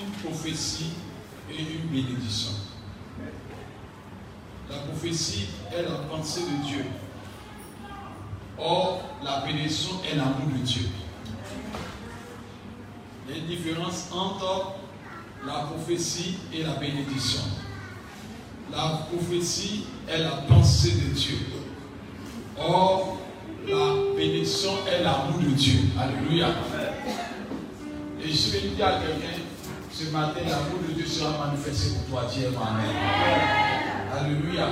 une prophétie et une bénédiction. La prophétie est la pensée de Dieu. Or, la bénédiction est l'amour de Dieu. Il y a une différence entre la prophétie et la bénédiction. La prophétie est la pensée de Dieu. Or, la bénédiction est l'amour de Dieu. Alléluia. Et je vais dire à quelqu'un, ce matin, l'amour de Dieu sera manifesté pour toi. Dis Amen. Alléluia.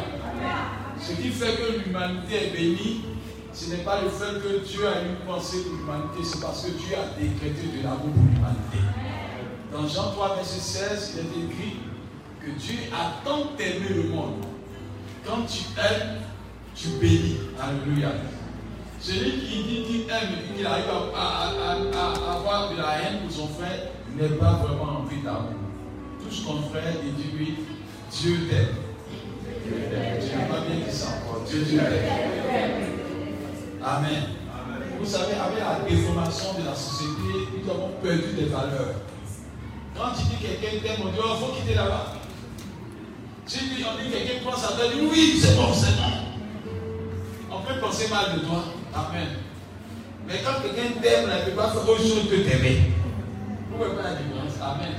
Ce qui fait que l'humanité est bénie, ce n'est pas le fait que Dieu a une pensée pour l'humanité, c'est parce que Dieu a décrété de l'amour pour l'humanité. Dans Jean 3, verset 16, il est écrit que Dieu a tant aimé le monde. Quand tu aimes, tu bénis. Alléluia. Celui qui dit qu'il aime et qu'il arrive à, à- à- à avoir de la haine pour son frère n'est pas vraiment rempli d'amour. Tout ce qu'on frère, il dit oui, Dieu t'aime. Tu n'as pas bien dit ça encore. Dieu t'aime. Amen. Vous savez, avec la déformation de la société, nous avons perdu des valeurs. Quand tu dis quelqu'un t'aime, on dit, oh, il faut quitter là-bas. Si on dit quelqu'un pense à toi, dit oui, c'est bon, c'est. On peut penser mal de toi. Amen. Mais quand quelqu'un t'aime, il ne peut pas faire autre chose que t'aimer. Pouvez pas la différence. Amen.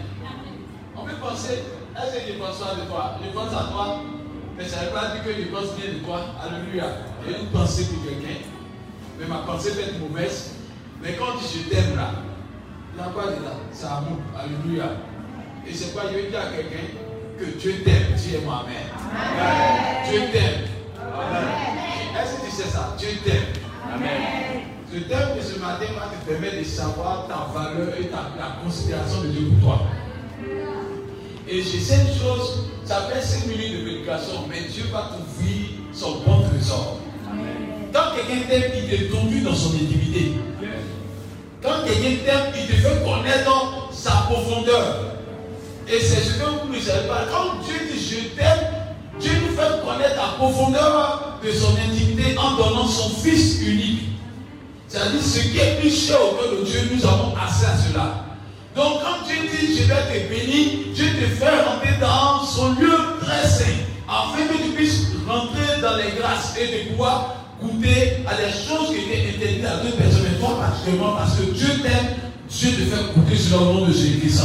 On peut penser, est-ce que je pense de toi Je pense à toi, mais ça ne veut pas dire que je pense bien de toi. Alléluia. J'ai une pensée pour quelqu'un, mais ma pensée peut être mauvaise. Mais quand je t'aime là, il n'y a pas de là, c'est amour. Alléluia. Et c'est quoi, je veux dire à quelqu'un que Dieu t'aime. Dis-moi Amen. Dieu t'aime. Est-ce que tu sais ça? Dieu t'aime. Amen. Ce thème de ce matin va te permettre de savoir ta valeur et ta, la considération de Dieu pour toi. Et sais une chose, ça fait 5 minutes de prédication, mais Dieu va t'ouvrir son bon trésor. Quand quelqu'un t'aime, il te conduit dans son intimité. Quand quelqu'un t'aime, il te fait connaître sa profondeur. Et c'est ce que vous ne savez pas. Quand Dieu dit je t'aime, Dieu nous fait connaître la profondeur de son intimité en donnant son Fils unique. C'est-à-dire ce qui est plus cher au cœur de Dieu, nous avons accès à cela. Donc quand Dieu dit je vais te bénir, Dieu te fait rentrer dans son lieu très saint, afin que tu puisses rentrer dans les grâces et de pouvoir goûter à des choses qui étaient interdites à d'autres personnes, mais toi particulièrement parce que Dieu t'aime, Dieu te fait goûter sur le nom de Jésus-Christ.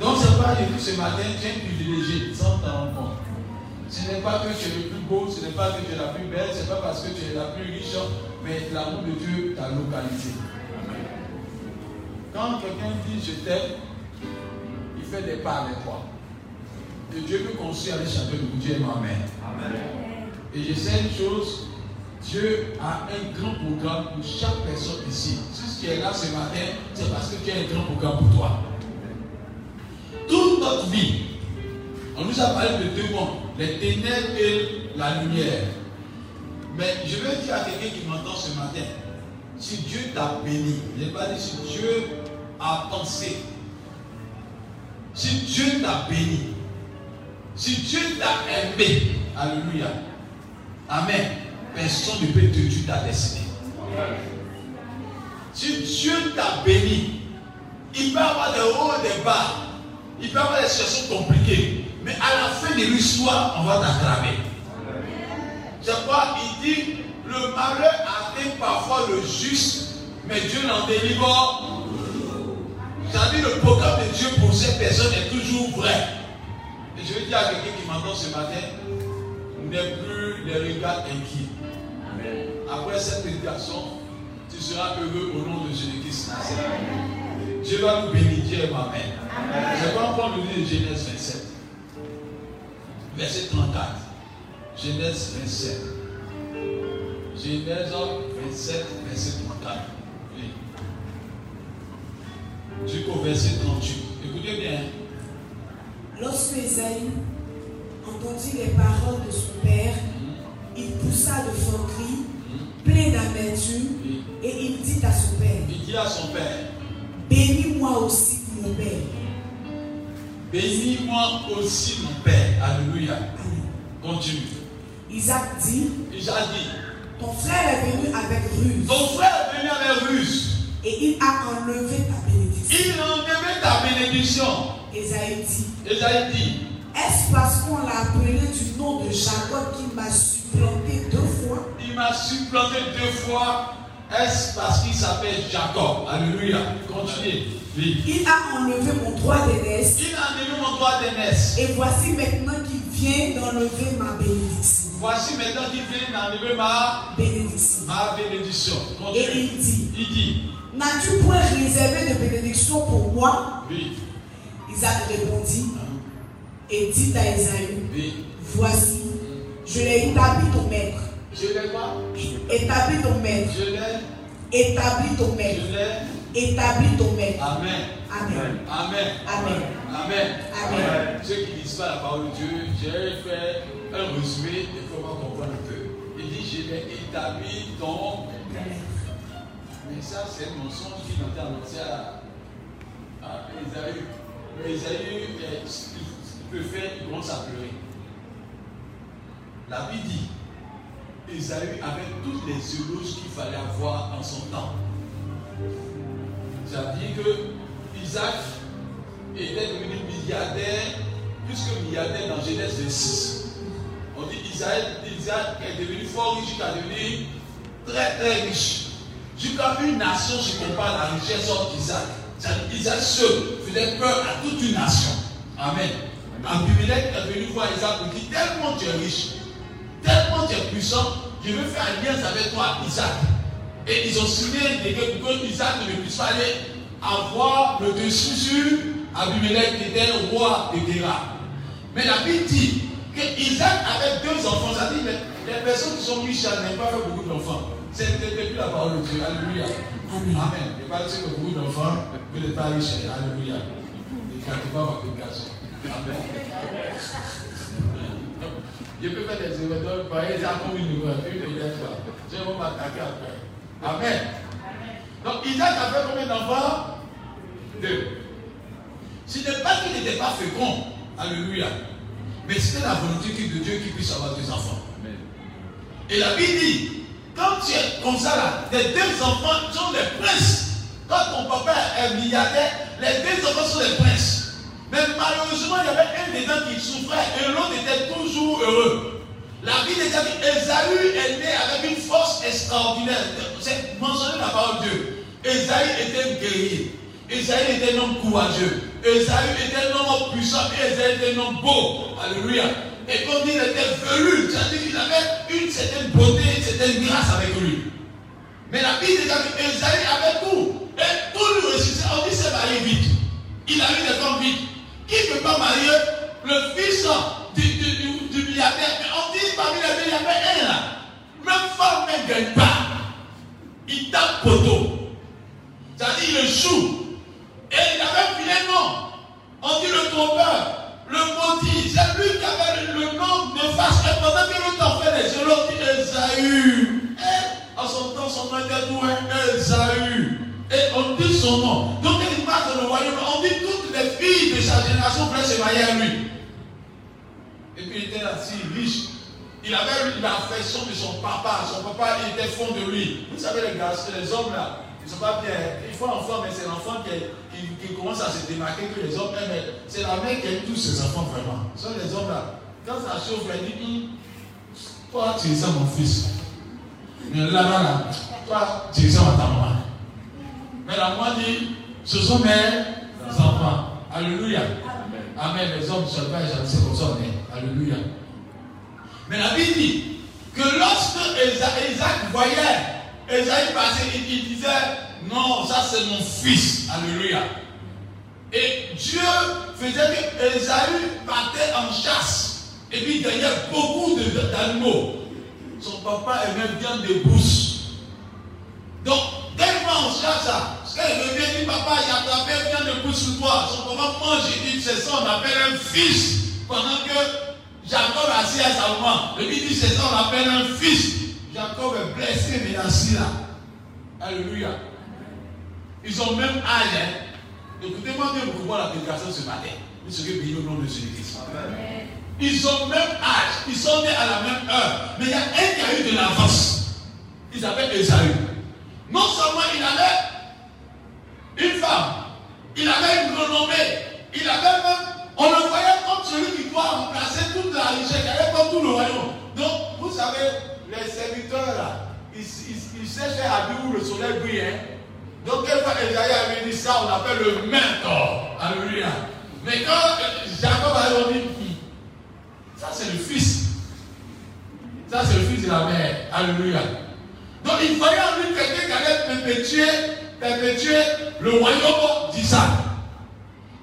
Donc c'est pas dit ce matin, tu es privilégié, sans t'en rendre compte. Ce n'est pas que tu es le plus beau, ce n'est pas que tu es la plus belle, ce n'est pas parce que tu es la plus riche, mais l'amour de Dieu t'a localisé. Quand quelqu'un dit je t'aime, il fait des pas avec toi. Et Dieu peut construire avec chacun de vous. Dieu Amen. Et je sais une chose, Dieu a un grand programme pour chaque personne ici. Qui tu es là ce matin, c'est parce que tu as un grand programme pour toi. Toute notre vie, on nous a parlé de deux mondes, les ténèbres et la lumière. Mais je veux dire à quelqu'un qui m'entend ce matin, si Dieu t'a béni, je n'ai pas dit si Dieu a pensé, si Dieu t'a béni, si Dieu t'a aimé, alléluia, amen, personne ne peut détruire ta destinée. Si Dieu t'a béni, il peut avoir des hauts et des bas, il peut avoir des situations compliquées, mais à la fin de l'histoire, on va t'attraper. C'est pourquoi il dit, le malheur atteint parfois le juste, mais Dieu n'en délivre. C'est-à-dire le programme de Dieu pour ces personnes est toujours vrai. Et je veux dire à quelqu'un qui m'entend ce matin, n'est plus les regards inquiets. Après cette méditation, tu seras heureux au nom de Jésus-Christ. Dieu va nous bénir, Dieu Amen. Je vais encore nous lire Genèse 27, verset 34. Genèse 27. Genèse 27, verset 34. Oui. Jusqu'au verset 38. Écoutez bien. Lorsque Esaïe entendit les paroles de son père, il poussa de forts cris, plein d'amertume, Oui. et il dit à son père, Il dit à son père, Bénis-moi aussi, mon père. bénis-moi aussi mon père. Alléluia. Continue. Isaac dit, Isaac dit, Ton frère est venu avec ruse, ton frère est venu avec ruse. et il a enlevé ta bénédiction. Il a enlevé ta bénédiction. Esaïe dit, Esaïe dit, Est-ce parce qu'on l'a appelé du nom de Jacob qui m'a supplanté deux fois? il m'a supplanté deux fois. Est-ce parce qu'il s'appelle Jacob? Alléluia. Continuez. Oui. Il a enlevé mon droit d'aînesse, Il a enlevé mon droit d'aînesse. et voici maintenant qu'il vient d'enlever ma bénédiction. Voici maintenant qu'il vient d'enlever ma, Bénédiction. ma bénédiction. Et il dit, Il dit, N'as-tu point réservé de bénédiction pour moi oui, Isaac répondit et dit à Esaü, oui. Voici, je l'ai établi ton maître. Je l'ai quoi? Établi ton maître. Je l'ai, Établi ton maître. je l'ai. Établi ton maître. Amen. Amen. Amen. Amen. Amen. Amen. Ceux qui lisent pas la parole de Dieu, j'ai fait un résumé et comment comprendre peu. Il dit, je l'ai établi ton Mais ça, c'est un mensonge qui m'a été annoncé à, à Esaü. Mais Esaü, eh, il peut faire, il commence à pleurer. La Bible dit, Esaü avait toutes les éloges qu'il fallait avoir en son temps. C'est-à-dire que Isaac était devenu milliardaire, plus que milliardaire dans Genèse 26. On dit Isaac, Isaac est devenu fort riche jusqu'à devenir très très riche. Jusqu'à une nation se compare à la richesse d'Isaac. Isaac seul faisait peur à toute une nation. Amen. Abimelech est venu voir Isaac pour dire tellement tu es riche, tellement tu es puissant, je veux faire alliance avec toi, Isaac. Et ils ont signé des gars pour que Isaac ne puisse pas aller avoir le dessus sur Abimelech qui était le roi de Guéra. Mais la Bible dit que Isaac avait deux enfants. Ça dit les, les personnes qui sont riches n'ont pas fait beaucoup d'enfants. C'était depuis la parole de Dieu. Alléluia. Amen. Je parle que beaucoup d'enfants, que les pas riches. Alléluia. Et quand tu vas avoir publication. Amen. Je peux faire des événements, par exemple, comme une nouvelle, une de pas. Je vais m'attaquer après. Amen. Donc Isaac avait combien d'enfants? Deux. Ce n'est pas qu'il n'était pas fécond. Alléluia. Mais c'était la volonté de Dieu qu'il puisse avoir des enfants. Et la Bible dit, quand tu es comme ça là, tes deux enfants sont des princes. Quand ton papa est milliardaire, les deux enfants sont des princes. Mais malheureusement, il y avait un des deux qui souffrait et l'autre était toujours heureux. La Bible dit que Esaü est né avec une force extraordinaire. C'est mentionné la parole de Dieu. Esaü était guerrier. Esaü était un homme courageux. Esaü était un homme puissant Esaü était un homme beau. Alléluia. Et comme il était velu, c'est-à-dire qu'il avait une certaine beauté, une certaine grâce avec lui. Mais la Bible dit que Esaü avait tout. Et tout lui réussissait. On dit c'est marié vite. Il a eu des femmes vite. Qui ne peut pas marier le fils du, du, milliardaire? Mais on dit parmi les deux, il y avait un là. Même femme ne gagne pas. Il tape poteau. C'est-à-dire, il échoue. Et il avait vilain nom. On dit le trompeur, le maudit. C'est lui qui avait le nom néfaste. Et pendant que l'autre en fait les yeux, l'autre dit Esaü. Et en son temps, son nom était tout un Esaü. Et on dit son nom. Donc, il passe dans le royaume. On dit toutes les filles de sa génération voulaient se marier à lui. Et puis, il était assis, riche. Il avait l'affection de son papa. Son papa il était fond de lui. Vous savez, les gars, les hommes là, ils ne sont pas bien. Ils font enfant, mais c'est l'enfant qui, qui, qui, commence à se démarquer que les hommes aiment. C'est la mère qui aime tous ses enfants vraiment. Ce sont les hommes là. Quand ça chauffe, elle dit hum, Toi, tu es ça, mon fils. Mais là, là, là, toi, tu es ça, ta maman. Mais la moi dit Ce sont mes enfants. Alléluia. Amen. Les hommes ne sont pas c'est comme ça, mais Alléluia. Mais la Bible dit que lorsque Isaac voyait Esaïe passer, il, disait Non, ça c'est mon fils. Alléluia. Et Dieu faisait que Esaü partait en chasse. Et puis il gagnait beaucoup d'animaux. Son papa aimait bien des bousses. Donc, qu'il va en chasse, quand il revient, il dit Papa, il a attrapé bien de bousses sur toi. Son papa mange, il dit C'est ça, on appelle un fils. Pendant que Jacob assis à sa maman. Le dit c'est ça, on appelle un fils. Jacob est blessé, mais assis là. Alléluia. Ils ont même âge. Hein. Écoutez-moi bien pour voir la prédication ce matin. Vous serez bénis au nom de Jésus-Christ. Ils ont même âge. Ils sont nés à la même heure. Mais il y a un qui a eu de l'avance. Il s'appelle Esaü. Non seulement il avait une femme, il avait une renommée, il avait même on le voyait comme celui qui doit remplacer toute la richesse, il avait comme tout le royaume. Donc, vous savez, les serviteurs là, ils, ils, ils à où le soleil brille. Hein? Donc, quelquefois, Esaïe avait dit ça, on appelle le mentor. Alléluia. Mais quand Jacob a dit, ça c'est le fils. Ça c'est le fils de la mère. Alléluia. Donc, il fallait en lui quelqu'un qui allait perpétuer, perpétuer le royaume d'Isaac.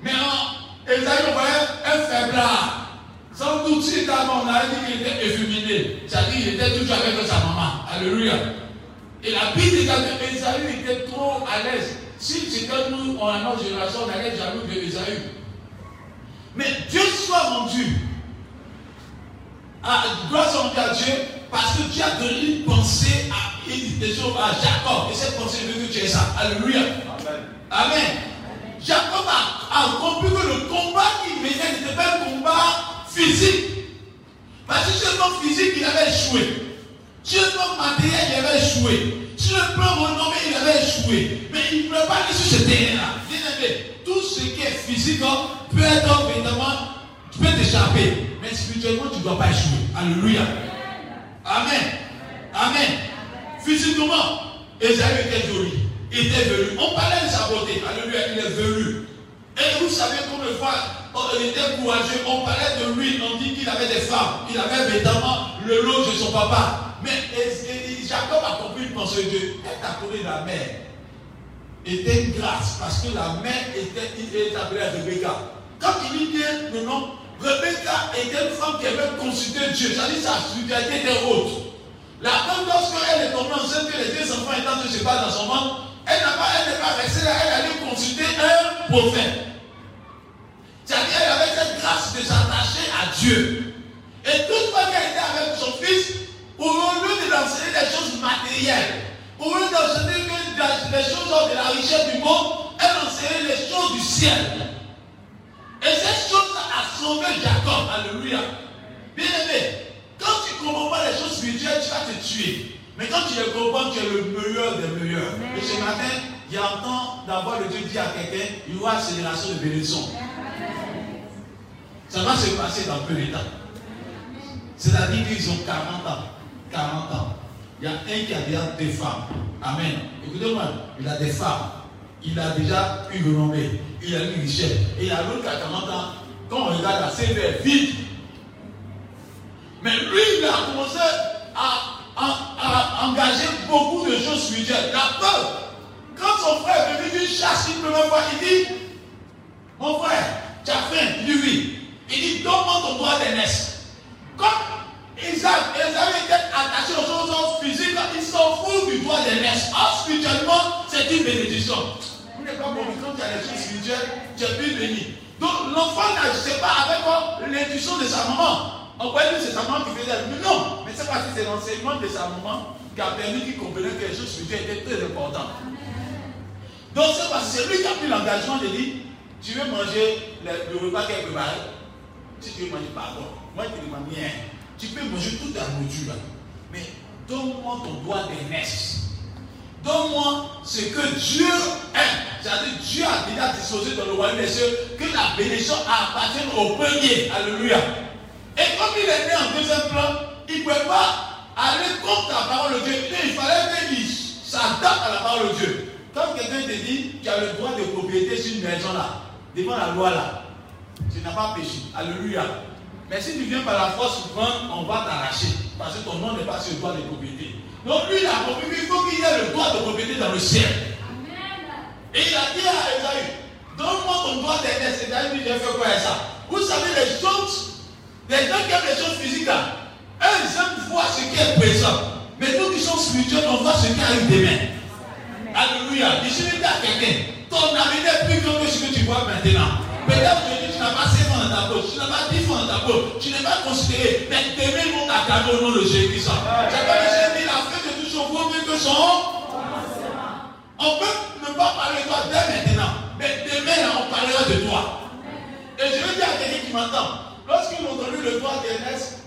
Mais en Esaïe, on voyait un faiblard. Sans doute, on a dit qu'il était efféminé, c'est-à-dire qu'il était toujours avec sa maman. Alléluia. Et la Bible dit qu'Esaïe était trop à l'aise. Si c'était nous, en notre génération, on allait jaloux de Esaïe. Mais Dieu soit rendu. À, grâce à Dieu, parce que Dieu a donné une pensée à, à Jacob. Et cette pensée veut que tu aies ça. Alléluia. Amen. Amen. Jacob a, compris que le combat qu'il menait n'était pas un combat physique. Parce que sur le plan physique, il avait échoué. Sur le plan matériel, il avait échoué. Sur le plan renommé, il avait échoué. Mais il ne pouvait pas aller sur ce terrain-là. Tout ce qui est physique hein, peut être évidemment, tu peux t'échapper. Mais spirituellement, tu ne dois pas échouer. Alléluia. Amen. Amen. Physiquement, Esaïe était joli était venu. On parlait de sa beauté. Alléluia, il est venu. Et vous savez combien de fois il était courageux. On parlait de lui. On dit qu'il avait des femmes. Il avait évidemment le lot de son papa. Mais Jacob a compris une pensée Dieu? Elle a connu la mère. Était une grâce parce que la mère était, il appelée Rebecca. Quand il dit le nom, Rebecca était une femme qui avait consulté Dieu. C'est-à-dire sa spiritualité était haute. La femme, lorsqu'elle est tombée enceinte, que les deux enfants étant de dans son ventre, elle n'a pas, elle n'est pas restée là, elle allait consulter un prophète. C'est-à-dire, avait cette grâce de s'attacher à Dieu. Et toute fois qu'elle était avec son fils, au lieu de l'enseigner des choses matérielles, au lieu d'enseigner les choses de la richesse du monde, elle enseignait les choses du ciel. Et cette chose a sauvé Jacob. Alléluia. Bien aimé, quand tu ne comprends pas les choses spirituelles, tu vas te tuer. Mais quand tu les comprends, tu es le meilleur des meilleurs. Et ce matin, il y a temps d'avoir le Dieu dit à quelqu'un, il y aura accélération de bénédiction. Ça va se passer dans peu de temps. C'est-à-dire qu'ils ont 40 ans. 40 ans. Il y a un qui a déjà des femmes. Amen. Écoutez-moi, il a des femmes. Il a déjà une renommée. Il a une richesse. Et il y a l'autre qui a 40 ans. Quand on regarde la CV vite. Mais lui, il a commencé à a, engagé beaucoup de choses spirituelles. La peur. Quand son frère est venu d'une chasse une première fois, il dit Mon frère, tu as faim Il dit oui. Il dit Donne-moi ton droit d'aînesse. Comme Isaac, Esaü était attaché aux choses physiques, il s'en fout du des mains. Or, spirituellement, c'est une bénédiction. Vous n'êtes pas compris quand tu as les choses spirituelles, tu es plus béni. Donc, l'enfant n'agissait pas avec l'intuition de sa maman. On croyait que c'est sa maman qui faisait. Mais non, mais c'est parce que c'est l'enseignement de sa maman qui a permis qu'il comprenne que les choses spirituelles étaient très importantes. Donc, c'est parce que c'est lui qui a pris l'engagement de dire Tu veux manger le, repas qu'elle prépare Si tu veux manger, pardon. Moi, je te demande. Tu peux manger toute la nourriture. Mais donne-moi ton doigt d'aînesse. Donne-moi ce que Dieu aime. C'est-à-dire Dieu a déjà disposé dans le royaume des cieux que la bénédiction appartienne au premier. Alléluia. Et comme il est né en deuxième plan, il ne pouvait pas aller contre la parole de Dieu. il fallait qu'il s'adapte à la parole de Dieu. Quand quelqu'un te dit tu as le droit de propriété sur une maison là, devant la loi là, tu n'as pas péché. Alléluia. Mais si tu viens par la force prendre, on va t'arracher. Parce que ton nom n'est pas sur le droit de propriété. Donc lui, il a compris qu'il faut qu'il y ait le droit de propriété dans le ciel. Et il a dit à Esaü, donne-moi ton droit. Et Esaü dit, j'ai fait quoi avec ça? Vous savez, les choses, les gens qui aiment les choses physiques, là, eux, ils aiment voir ce qui est présent. Mais nous qui sommes spirituels, on voit ce qui arrive demain. Alléluia. Je suis à quelqu'un, ton avenir est plus grand que ce que tu vois maintenant. Peut-être tu n'as pas 10 ans dans ta peau, tu n'es pas considéré, mais demain vont t'acclamer au nom de Jésus-Christ. J'ai pas dit, la fin de tout son mieux que son. On peut ne pas parler de toi dès maintenant, mais demain on parlera de toi. Et je veux dire à quelqu'un qui m'entend, lorsqu'ils ont donné le droit d'Ernest,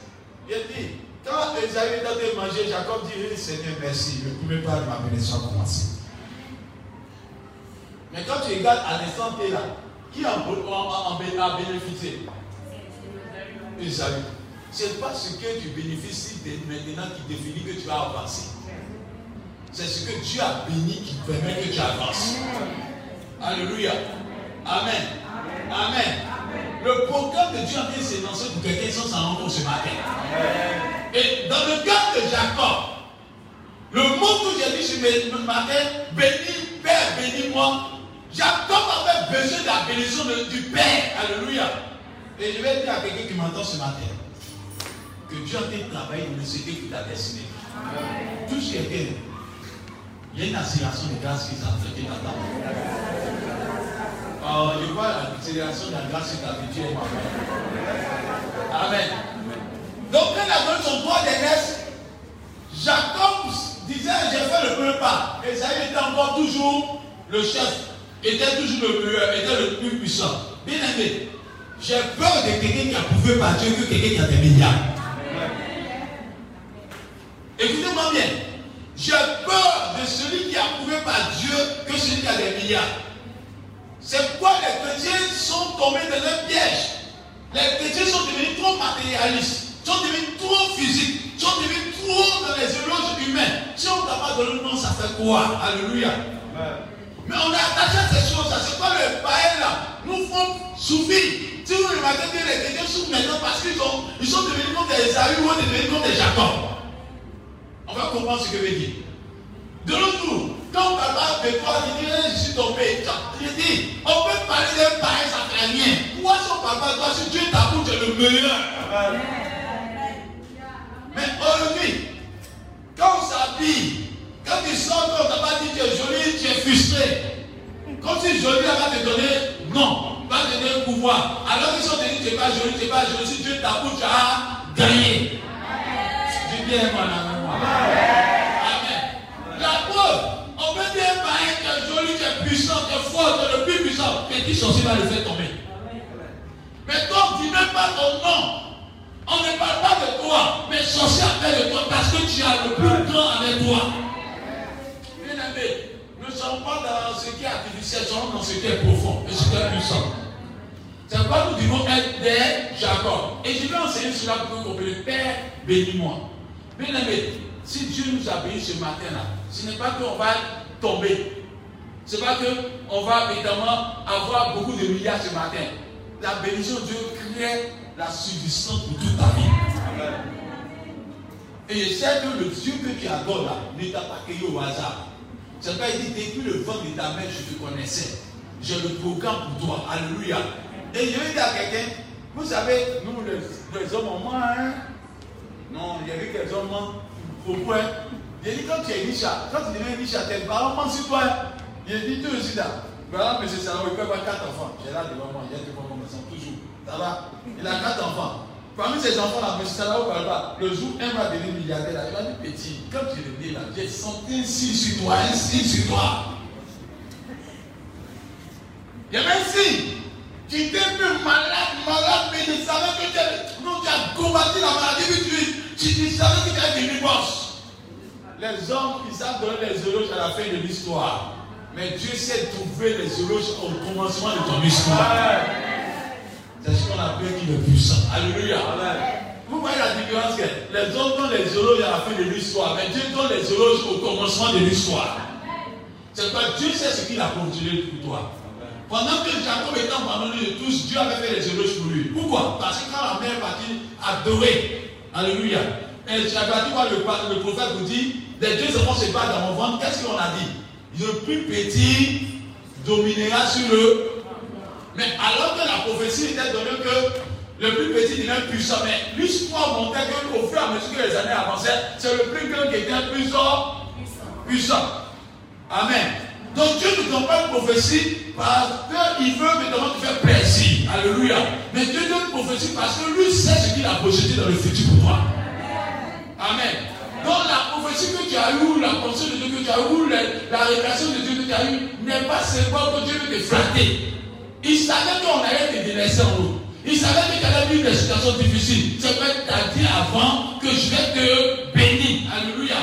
il dit, quand était en train de manger, Jacob dit, Seigneur, merci, le premier pas ma bénédiction a commencé. Mais quand tu regardes à l'instant là, qui a, bénéficié Esaü. Ce n'est pas ce que tu bénéficies maintenant qui définit que tu vas avancer. C'est ce que Dieu a béni qui permet que tu avances. Alléluia. Amen. Amen. Le programme que Dieu a fait s'énoncer pour quelqu'un sans s'en rendre ce matin. Et dans le cas de Jacob, le mot que j'ai dit ce matin, béni, Père, bénis-moi, Jacob avait besoin de la bénédiction du Père. Alléluia. Et je vais dire à quelqu'un qui m'entend ce matin que Dieu a fait travailler dans le secret qui t'a destiné. Touche quelqu'un. Il y a une accélération de grâce qui s'est fait dans ta Oh, je vois l'accélération de la grâce qui t'a fait Amen. Donc, quand il a donné son droit d'aînesse, Jacob disait J'ai fait le premier pas. Et ça était encore toujours le chef était toujours le meilleur, était le plus puissant. Bien aimé, j'ai peur de quelqu'un qui a prouvé par Dieu que quelqu'un qui a des milliards. Écoutez-moi bien. J'ai peur de celui qui a prouvé par Dieu que celui qui a des milliards. C'est pourquoi les chrétiens sont tombés dans un piège. Les chrétiens sont devenus trop matérialistes, sont devenus trop physiques, sont devenus trop dans les éloges humains. Si on t'a pas donné le nom, ça fait quoi? Alléluia. Mais on est attaché à ces choses. C'est pas le païen là nous font souffrir. Si vous remarquez que les chrétiens souffrent maintenant parce qu'ils sont, ils sont devenus comme des Esaü ou devenus comme des Jacob. On va comprendre ce que veut dire. De l'autre jour, quand papa de toi dit je suis tombé, il dit on peut parler d'un fait rien. Pourquoi son papa, toi, si Dieu t'avoue, tu es le meilleur. Mais aujourd'hui, quand on s'habille, quand tu sors, quand on t'a pas dit tu es joli, tu es frustré. Comme si joli va te donner, non, va te donner un pouvoir. Alors qu'ils sont dit tu n'es pas joli, tu n'es pas joli, si Dieu t'appuie, tu as gagné. Dis bien, mon. Amen. La preuve, on peut dire païen, tu es joli, tu es puissant, tu es fort, tu es le plus puissant. Mais qui sorcier va le faire tomber? Mais toi, tu n'es pas ton nom. On ne parle pas de toi, mais sorcier appelle de toi parce que tu as le plus grand avec toi nous ne sommes pas dans ce qui est artificiel, nous sommes dans ce qui est profond et ce qui est puissant. C'est pourquoi nous devons être des Jacob. Et je vais enseigner cela pour que vous compreniez. Père, bénis-moi. Bien aimé, si Dieu nous a bénis ce matin-là, ce n'est pas qu'on va tomber. Ce n'est pas qu'on va évidemment avoir beaucoup de milliards ce matin. La bénédiction de Dieu crée la subsistance pour toute ta vie. Et je sais que le Dieu que tu adores là ne t'a pas créé au hasard. Il dit, depuis le vent de ta mère, je te connaissais. J'ai le programme pour toi. Alléluia. Et je dire à quelqu'un, vous savez, nous les, hommes, moi, hein, Non, il y avait quelques hommes beaucoup. Hein. Il dit quand tu es riche, quand tu deviens riche, tes parents pensent sur toi. Hein. Il dit toi aussi là. Voilà, monsieur Sarah, il peut avoir quatre enfants. J'ai là devant moi, il y a devant moi, toujours. Ça va Il a quatre enfants. Parmi ces enfants-là, pas. Le jour, un va devenir milliardaire. Il va dire petit, quand tu es né là, j'ai senti un signe sur toi, un signe sur toi. Il y avait un signe. Tu étais peu malade, malade, mais tu savais que tu as, non, tu as combattu la maladie, mais tu, tu, savais que tu as devenu boss. Les hommes, ils savent donner les éloges à la fin de l'histoire. Mais Dieu sait trouver les éloges au commencement de ton histoire. C'est ce qu'on appelle qu'il est puissant. Alléluia. Vous voyez la différence que les hommes donnent les éloges à la fin de l'histoire, mais Dieu donne les éloges au commencement de l'histoire. C'est quoi Dieu sait ce qu'il a continué pour toi. Pendant que Jacob était abandonné de tous, Dieu avait fait les éloges pour lui. Pourquoi? Parce que quand la mère partit adorer, Alléluia, et Jacob le, le prophète vous dit, les dieux vont se battre dans mon ventre, qu'est-ce qu'on a dit? Le plus petit dominera sur le. Mais alors que la prophétie était donnée que le plus petit devient puissant, mais l'histoire montrait qu'au fur et à mesure que les années avançaient, c'est le plus grand qui était plus puissant. Amen. Donc Dieu ne donne pas une prophétie parce qu'il veut maintenant te faire plaisir. Alléluia. Mais Dieu donne une prophétie parce que lui sait ce qu'il a projeté dans le futur pour toi. Amen. Donc la prophétie que tu as eue, la pensée de Dieu que tu as eue, la, révélation de Dieu que tu as eue, n'est pas seulement que Dieu veut te flatter. Il savait qu'on allait te délaisser en haut. Il savait que tu allais vivre des situations difficiles. C'est vrai qu'il t'a dit avant que je vais te bénir. Alléluia.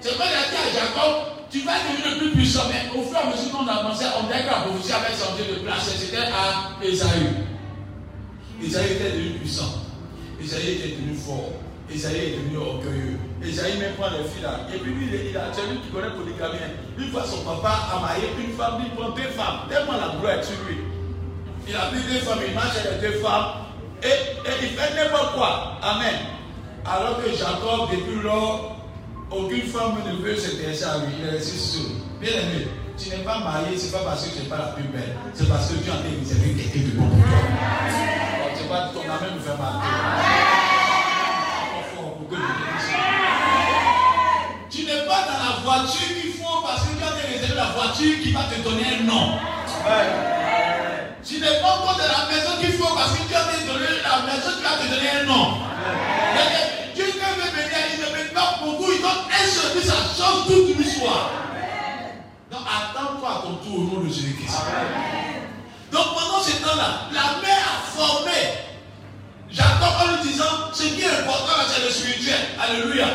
C'est vrai qu'il a dit à Jacob, tu vas devenir le plus puissant. Mais au fur et à mesure qu'on avançait, on dirait que la prophétie avait changé de place. C'était à Esaü. Esaü était devenu puissant. Esaü était devenu fort. Esaïe est devenu orgueilleux. Esaïe même prend les filles là. Et puis lui, il a celui qui connaît polygamie. Une fois son papa a marié une femme, il prend deux femmes. Tellement la gloire sur lui. Il a pris deux femmes, il marche avec deux femmes. Et, il fait n'importe quoi. Amen. Alors que Jacob, depuis lors, aucune femme ne veut s'intéresser à lui. Il resté seul. Bien aimé, tu n'es pas marié, ce n'est pas parce que tu n'es pas la plus belle. C'est parce que tu as été réservé quelqu'un de bon pour toi. C'est pas ton amen me fait mal. Tu n'es pas dans la voiture qu'il faut parce que tu as réservé la voiture qui va te donner un nom. Tu n'es pas encore dans la maison qu'il faut parce que tu as donné la maison qui va te donner un nom. Dieu quand veut venir, il ne met pas beaucoup, il donne un service à change toute l'histoire. Donc attends-toi à ton tour au nom de Jésus-Christ. Donc pendant ce temps-là, la mère a formé J'attends en lui disant, ce qui est important c'est le spirituel. Alléluia.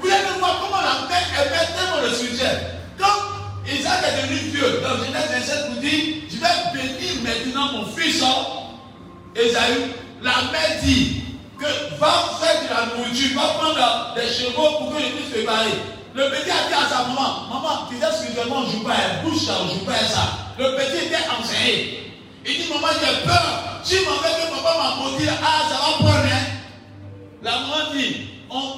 Vous allez voir comment la paix est tellement le spirituel. Quand Isaac est devenu vieux, dans Genèse 27 vous dit, vais bénir maintenant mon fils, Esaü. La mère dit que va faire de la nourriture, va prendre des chevaux pour que je puisse préparer. Le petit a dit à sa maman, maman, tu sais spirituellement, on joue pas, bouge ça, on joue pas ça. Le petit était enseigné. Il dit, maman, j'ai peur. Si m'en fait que papa m'a maudit, ah, ça va prendre rien. La maman dit,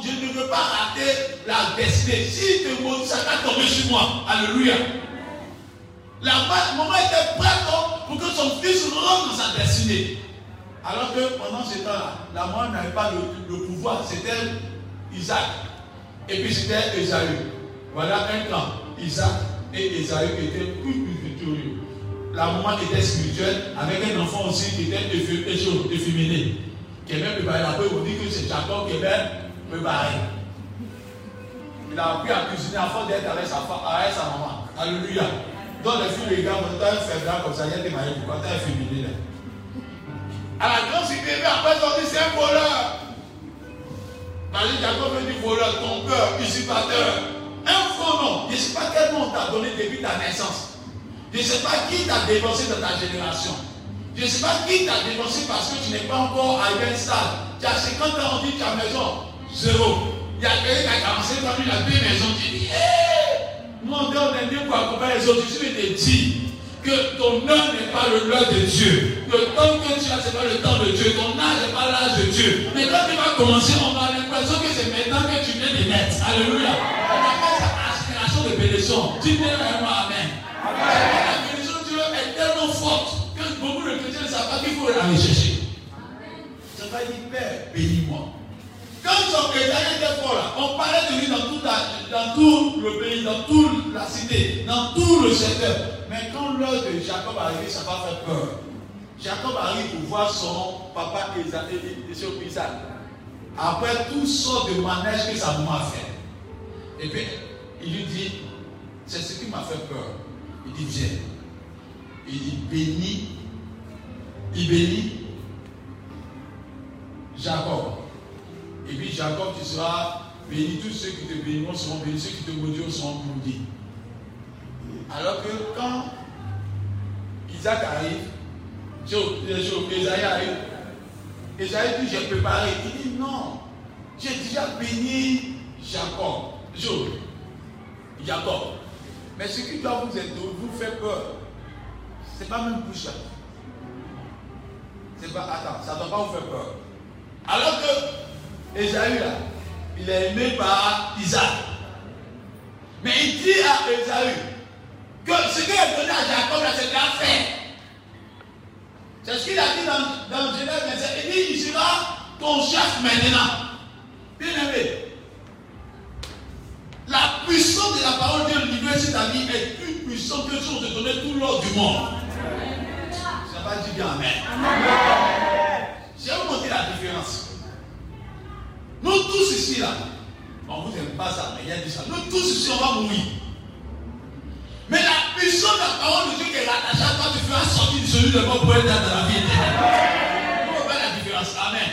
je ne veux pas rater la destinée. Si te maudit, ça va tomber sur moi. Alléluia. La maman était prête pour que son fils rentre dans sa destinée. Alors que pendant ce temps-là, la maman n'avait pas le, pouvoir. C'était Isaac. Et puis c'était Esaü. Voilà un camp. Isaac et Esaü étaient plus, victorieux la maman était spirituelle, avec un enfant aussi qui était efféminé, est même préparé. Après, on dit que c'est Jacob qui est. Il a appris à cuisiner afin d'être avec sa, avec sa maman. Alléluia. Donc les filles, les gars, on un faible comme ça, il y a des mariés, pourquoi tu es efféminé là À la grande cité, après, dit c'est un voleur. Que Jacob veut dire voleur, trompeur, usurpateur. Un faux nom. Je ne sais pas quel nom t'a donné depuis ta naissance. Je ne sais pas qui t'a dévancé dans ta génération. Je ne sais pas qui t'a dévancé parce que tu n'es pas encore à un stade. Tu as 50 ans, on dit ta maison, zéro. Il y a quelqu'un qui a commencé par lui, il a deux maisons. Tu dis, hé pour accompagner les autres. Vais te dire que ton heure n'est pas le l'heure de Dieu. Le temps que tu as, ce n'est pas le temps de Dieu. Ton âge n'est pas l'âge de Dieu. Mais quand tu vas commencer, on a l'impression que c'est maintenant que tu viens de naître. Alléluia. On appelle ça aspiration de bénédiction. Dis bien moi Amen. La bénédiction de Dieu est tellement forte que beaucoup de chrétiens ne savent pas qu'il faut aller chercher. Ça va dire, Père. Quand était fort là, on parlait de lui dans tout, le pays, dans toute la cité, dans tout le secteur. Mais quand l'heure de Jacob arrive, ça va faire peur. Jacob arrive pour voir son papa Ésaïe et son Isaac. Après tout sort de manège que sa maman a fait. Et bien, il lui dit, c'est ce qui m'a fait peur. Il dit, viens. Il dit, bénis. Il bénit Jacob. Et puis Jacob, tu seras béni, tous ceux qui te béniront seront bénis, ceux qui te maudiront seront maudits. Alors que quand Isaac arrive, Esaïe arrive, Esaïe dit, j'ai préparé. Il dit, non, j'ai déjà béni Jacob. Jacob. Mais ce qui doit vous, être, vous faire peur, c'est pas même pour Jacob. C'est pas, attends, ça ne doit pas vous faire peur. Alors que Esaïe, là, il est aimé par Isaac. Mais il dit à Esaü que ce qu'il a donné à Jacob, là, c'est déjà fait. C'est ce qu'il a dit dans, dans Genèse Il dit, il sera ton chef maintenant. Bien aimé. La puissance de la parole de Dieu sur ta vie est plus puissante que si on te donnait tout l'ordre du monde. Ça va dire bien Amen. Vais vous montrer la différence. Nous tous ici, là, on vous aime pas ça, mais il y a dit ça. Nous tous ici, on va mourir. Mais la puissance de la parole de Dieu qui est rattachée à toi, tu feras sortir de celui de mort pour être dans la vie éternelle. Vous voyez la différence? Amen.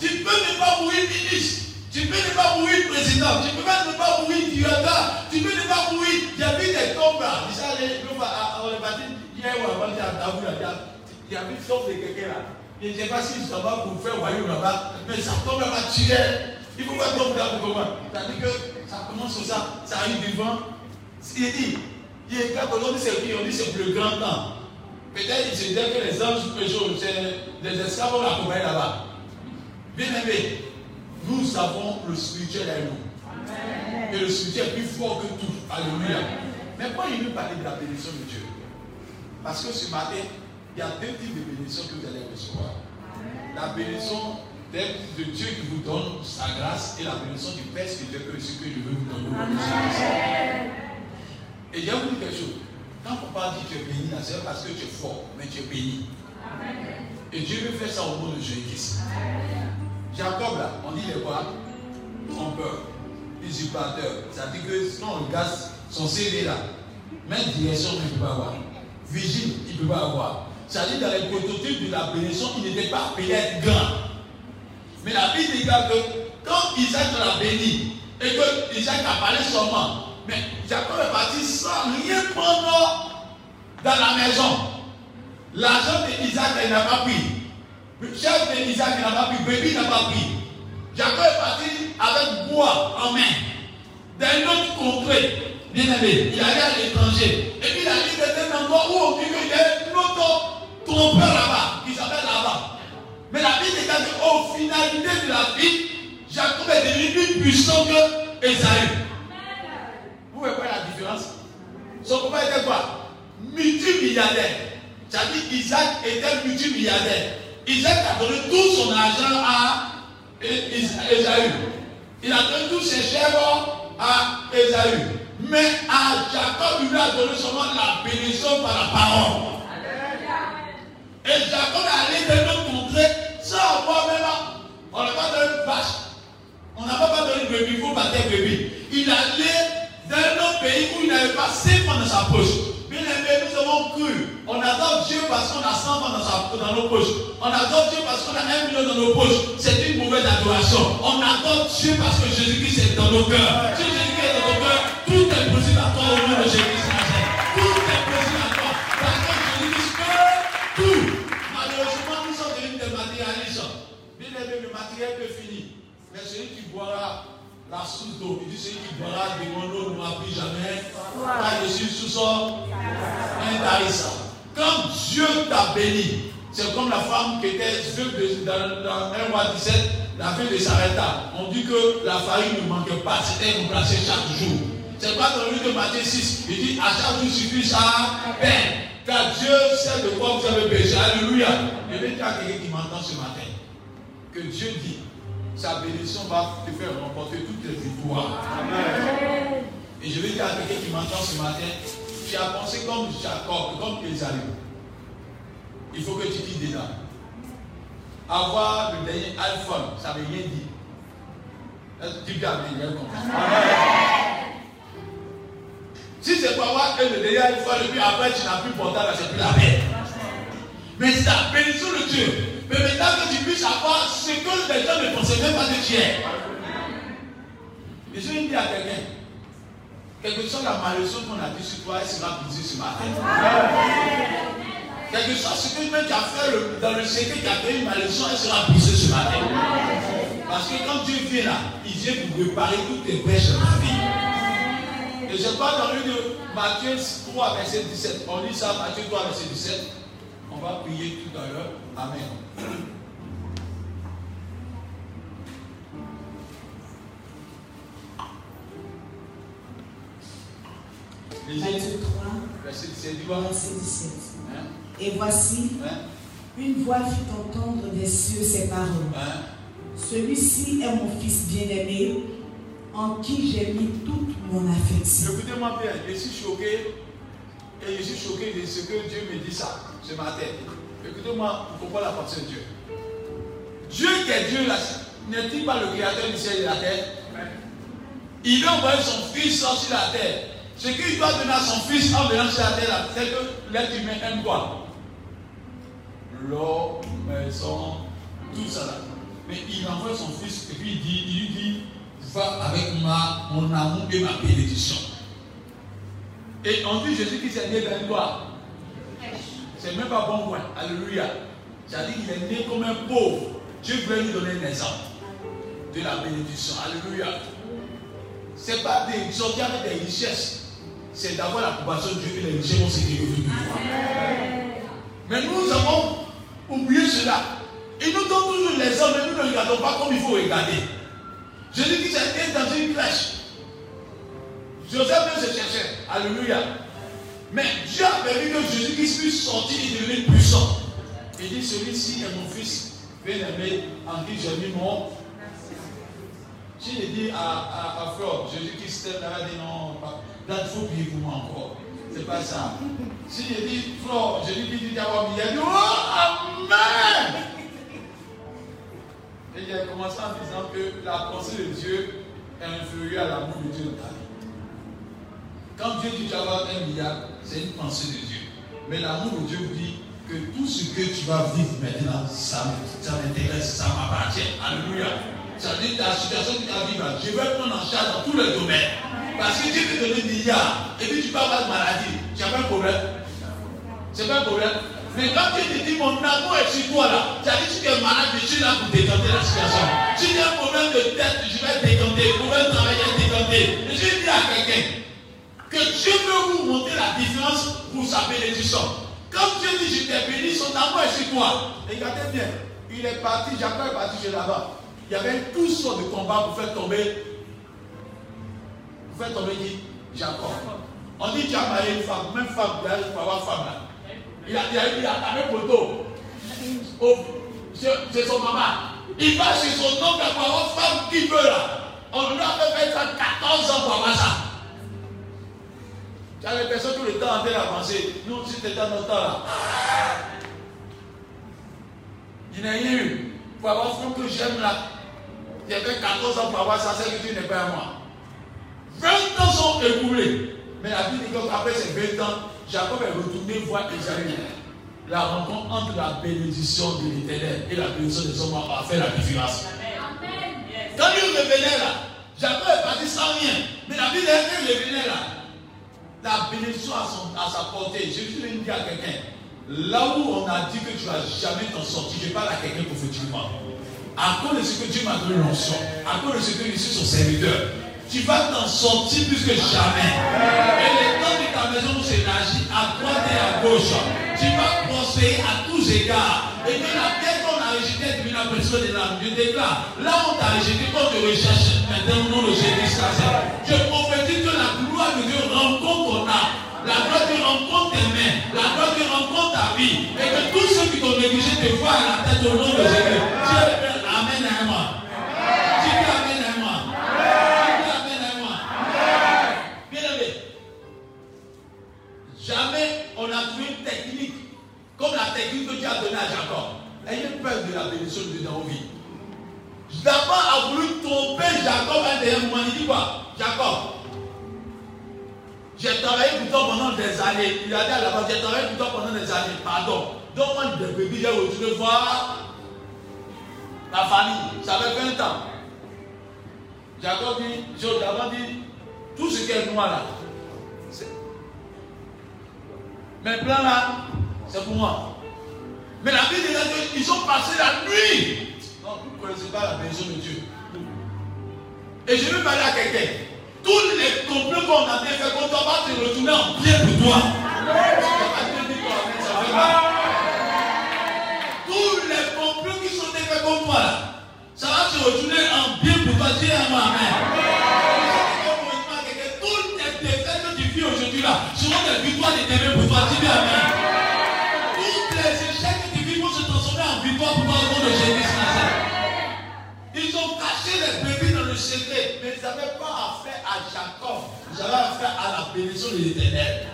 Tu peux ne pas mourir ministre. Tu peux ne pas mourir président. Tu peux ne pas mourir directeur. Tu peux ne pas mourir. Il y a vu des tombes là. Les, on est parti hier ou avant, il y a vu sauf de quelqu'un là. Je ne sais pas si ça va pour faire royaume là-bas, mais ça tombe là-bas. Il faut pas tomber là pour comment C'est-à-dire que ça commence comme ça, ça arrive devant. Il dit, il est clair qu'aujourd'hui c'est qui On dit c'est le grand temps. Peut-être il se dit que les anges c'est les esclaves vont l'accompagner là-bas. Bien aimé, nous avons le spirituel à nous. Et le spirituel est plus fort que tout. Alléluia. Mais pourquoi il nous parler de la bénédiction de Dieu? Parce que ce matin, il y a deux types de bénédictions que vous allez recevoir. La bénédiction de Dieu qui vous donne sa grâce et la bénédiction du Père spirituel que ce que je veux vous donner. Et je vais vous dire quelque chose. Quand papa dit que tu es béni, c'est parce que tu es fort, mais tu es béni. Et Dieu veut faire ça au nom de Jésus-Christ. Jacob, là, on dit les quoi Trompeur, usurpateur. Ça dit que quand on regarde son CV là, même direction, il ne peut pas avoir. Vigile, il ne peut pas avoir. C'est-à-dire dans les prototypes de la bénédiction, il n'était pas appelé être grand. Mais la Bible dit que quand Isaac l'a béni et que Isaac a parlé seulement, mais Jacob est parti sans rien prendre dans la maison. L'argent d'Isaac, il n'a pas pris. Le chef d'Isaac n'a pas pris. Bébé n'a pas pris. Jacob est parti avec bois en main. D'un autre contrée, bien aimé, il allait à l'étranger. Et puis il a dit que un endroit où qu'il y a une autre trompeur là-bas, qui s'appelle là-bas. Mais la Bible dit qu'au finalité de la vie, Jacob est devenu plus puissant que Esaü. Vous voyez la différence? Son papa était quoi? Multimilliardaire. C'est-à-dire qu'Isaac était multimilliardaire. Isaac a donné tout son argent à Esaü. Il a donné tous ses chèvres à Esaü. Mais à Jacob, il lui a donné seulement la bénédiction par la parole. Et Jacob est allé de notre contrée sans avoir même. On n'a pas donné une vache. On n'a pas donné une bébé, il faut battre un bébé. Il allait dans un pays où il n'avait pas 5 francs dans sa poche. Bien aimé, nous avons cru. On adore Dieu parce qu'on a 100 francs dans, dans nos poches. On adore Dieu parce qu'on a un million dans nos poches. C'est une mauvaise adoration. On adore Dieu parce que Jésus-Christ est dans nos cœurs. Si Jésus-Christ est dans nos cœurs, tout est possible à toi au nom de Jésus-Christ. Tout est possible à toi. Parce que Jésus-Christ peut tout. le matériel peut finir. Mais celui qui boira la source d'eau, il dit celui qui boira de mon eau ne m'a plus jamais. Car je suis sous son intarissant. Quand Dieu t'a béni, c'est comme la femme qui était veuve dans, dans 1 mois 17, la fille de Sareta. On dit que la farine ne manquait pas, c'était remplacé chaque jour. C'est pas dans le livre de Matthieu 6. Il dit à chaque jour suffit sa peine. Car Dieu sait de quoi vous avez péché. Alléluia. Il y a quelqu'un qui m'entend ce matin que Dieu dit, sa bénédiction va te faire remporter toutes les victoires. Amen. Et je vais dire à quelqu'un qui m'entend ce matin, tu as pensé comme Jacob, comme Esaü. Il faut que tu quittes dedans. Avoir le dernier iPhone, ça ne veut rien dire. Tu gardes bien Si c'est pour avoir le dernier iPhone, et puis après tu n'as plus portable, c'est plus la paix. Mais c'est la bénédiction de Dieu. Mais maintenant que tu puisses avoir ce que les gens ne pensaient même pas de tu es. Et je dire à quelqu'un, quelle que soit la malédiction qu'on a dit sur toi, elle sera brisée ce matin. Quel que soit ce que tu as fait dans le secret qui a créé une malédiction, elle sera brisée ce matin. Parce que quand Dieu vient là, il vient pour réparer toutes tes brèches de ta vie. Et je parle dans le de Matthieu 3, verset 17. On lit ça, Matthieu 3, verset 17. On va prier tout à l'heure. Amen. Matthieu 3, verset 17. verset 17. Hein? Et voici, Hein? une voix fit entendre des cieux ces paroles. Hein? Celui-ci est mon fils bien-aimé, en qui j'ai mis toute mon affection. Écoutez-moi bien, je suis choqué et je suis choqué de ce que Dieu me dit ça ce matin. Écoutez-moi pour comprendre la pensée de Dieu. Dieu qui est Dieu n'est-il pas le créateur du ciel et de la terre? Il a envoyé son fils sur la terre. Ce qu'il doit donner à son fils en venant sur la terre, c'est que l'être humain aime quoi? L'or, maison, tout ça là. Mais il envoie son fils et puis il, dit, il lui dit Avec ma, mon amour et ma bénédiction. Et on dit Jésus-Christ est né dans gloire. C'est même pas bon point. Alléluia. C'est-à-dire qu'il est né comme un pauvre. Dieu voulait lui donner un exemple de la bénédiction. Alléluia. C'est pas de sortir avec des richesses. C'est d'avoir l'approbation de Dieu que les richesses vont se développer. Mais nous avons oublié cela. Il nous donne toujours les hommes, mais nous ne regardons pas comme il faut regarder. Jésus qui s'est né dans une crèche. Joseph ne se cherchait. Alléluia. Mais Dieu a permis que Jésus qui puisse sortir et devenir puissant. Il dit Celui-ci est mon fils bien-aimé en qui j'ai mis mon. Si je dis à, à, à Flore, Jésus qui s'est là, il dit non, il faut prier pour moi encore. C'est pas ça. Si je dis Flore, Jésus qui dit d'avoir mis, il dit Oh Amen Et il a commencé en disant que la pensée de Dieu est inférieure à l'amour de Dieu dans ta vie. Quand Dieu dit tu vas avoir un milliard, c'est une pensée de Dieu. Mais l'amour de Dieu vous dit que tout ce que tu vas vivre maintenant, ça m'intéresse, ça m'appartient. Alléluia. Ça dit ta situation que tu vas vivre, je vais prendre en charge dans tous les domaines. Parce que Dieu te donne un milliard et puis tu peux avoir maladie. Tu n'as pas un problème? C'est pas un problème? Mais quand Dieu te dit mon amour est sur toi là, dit tu es malade, je suis là pour décanter la situation. Si as un problème de tête, je vais décanter. Problème de travail, je vais décanter. Je dis à quelqu'un, que Dieu veut vous montrer la différence pour sa bénédiction. Quand Dieu dit je t'ai béni, son amour est sur toi. Regardez bien, il est parti, Jacob est parti chez là-bas. Il y avait toutes sortes de combats pour faire tomber. Pour faire tomber qui? Jacob. On dit tu as marié une femme, même femme, pour avoir femme là. Il a, il a, il a. Oh, c'est son maman. Il va chez son oncle avoir femme qui veut là. On lui a fait faire 14 ans pour avoir ça. Il y a des personnes tout le temps en train d'avancer. Nous, si c'était dans notre temps là. Il n'y a eu. Pour avoir ce que j'aime là. Il y avait 14 ans pour avoir ça, c'est que tu n'es pas à moi. 20 ans sont écoulés. Mais la Bible dit qu'après ces 20 ans, Jacob est retourné voir Esaü. La rencontre entre la bénédiction de l'éternel et la bénédiction des hommes a fait la différence. Quand il revenait là, Jacob est parti sans rien. Mais la Bible est revenait là. La bénédiction à, son, à sa portée. Jésus vient dire à quelqu'un, là où on a dit que tu ne vas jamais t'en sortir, je parle à quelqu'un prophétiquement. À cause de ce que Dieu m'a donné l'onction, à cause de ce que je suis son serviteur, tu vas t'en sortir plus que jamais. Et les temps de ta maison s'élargit à droite et à gauche. Tu vas prospérer à tous égards. Et que la terre qu'on a rejetée depuis la personne de l'âme, je déclare, là où on t'a rejeté, qu'on te recherche maintenant au nom de Jésus Je prophétise que la gloire de Dieu rencontre ton âme. La gloire de Dieu rencontre tes mains. La gloire de Dieu rencontre ta vie. Et que tous ceux qui t'ont négligé te voient à la tête au nom de Jésus. Noir là. Mes plans là, c'est pour moi. Mais la Bible dit qu'ils ont passé la nuit. Non, vous ne connaissez pas la bénédiction de Dieu. Et je vais parler à quelqu'un. Tous les complots qu'on a fait contre toi va te retourner en bien pour toi. Tous les complots qui sont faits contre toi, ça va se retourner en bien pour toi. Dis à moi, Amen. Toutes les défaites que tu vis aujourd'hui là seront des victoires de demain pour toi. Dis Amen. Tous les échecs que tu vis vont se transformer en victoire pour toi au nom de Jésus. Ils ont caché les bébés dans le secret, mais ils n'avaient pas affaire à Jacob. Ils avaient affaire à la bénédiction de l'éternel.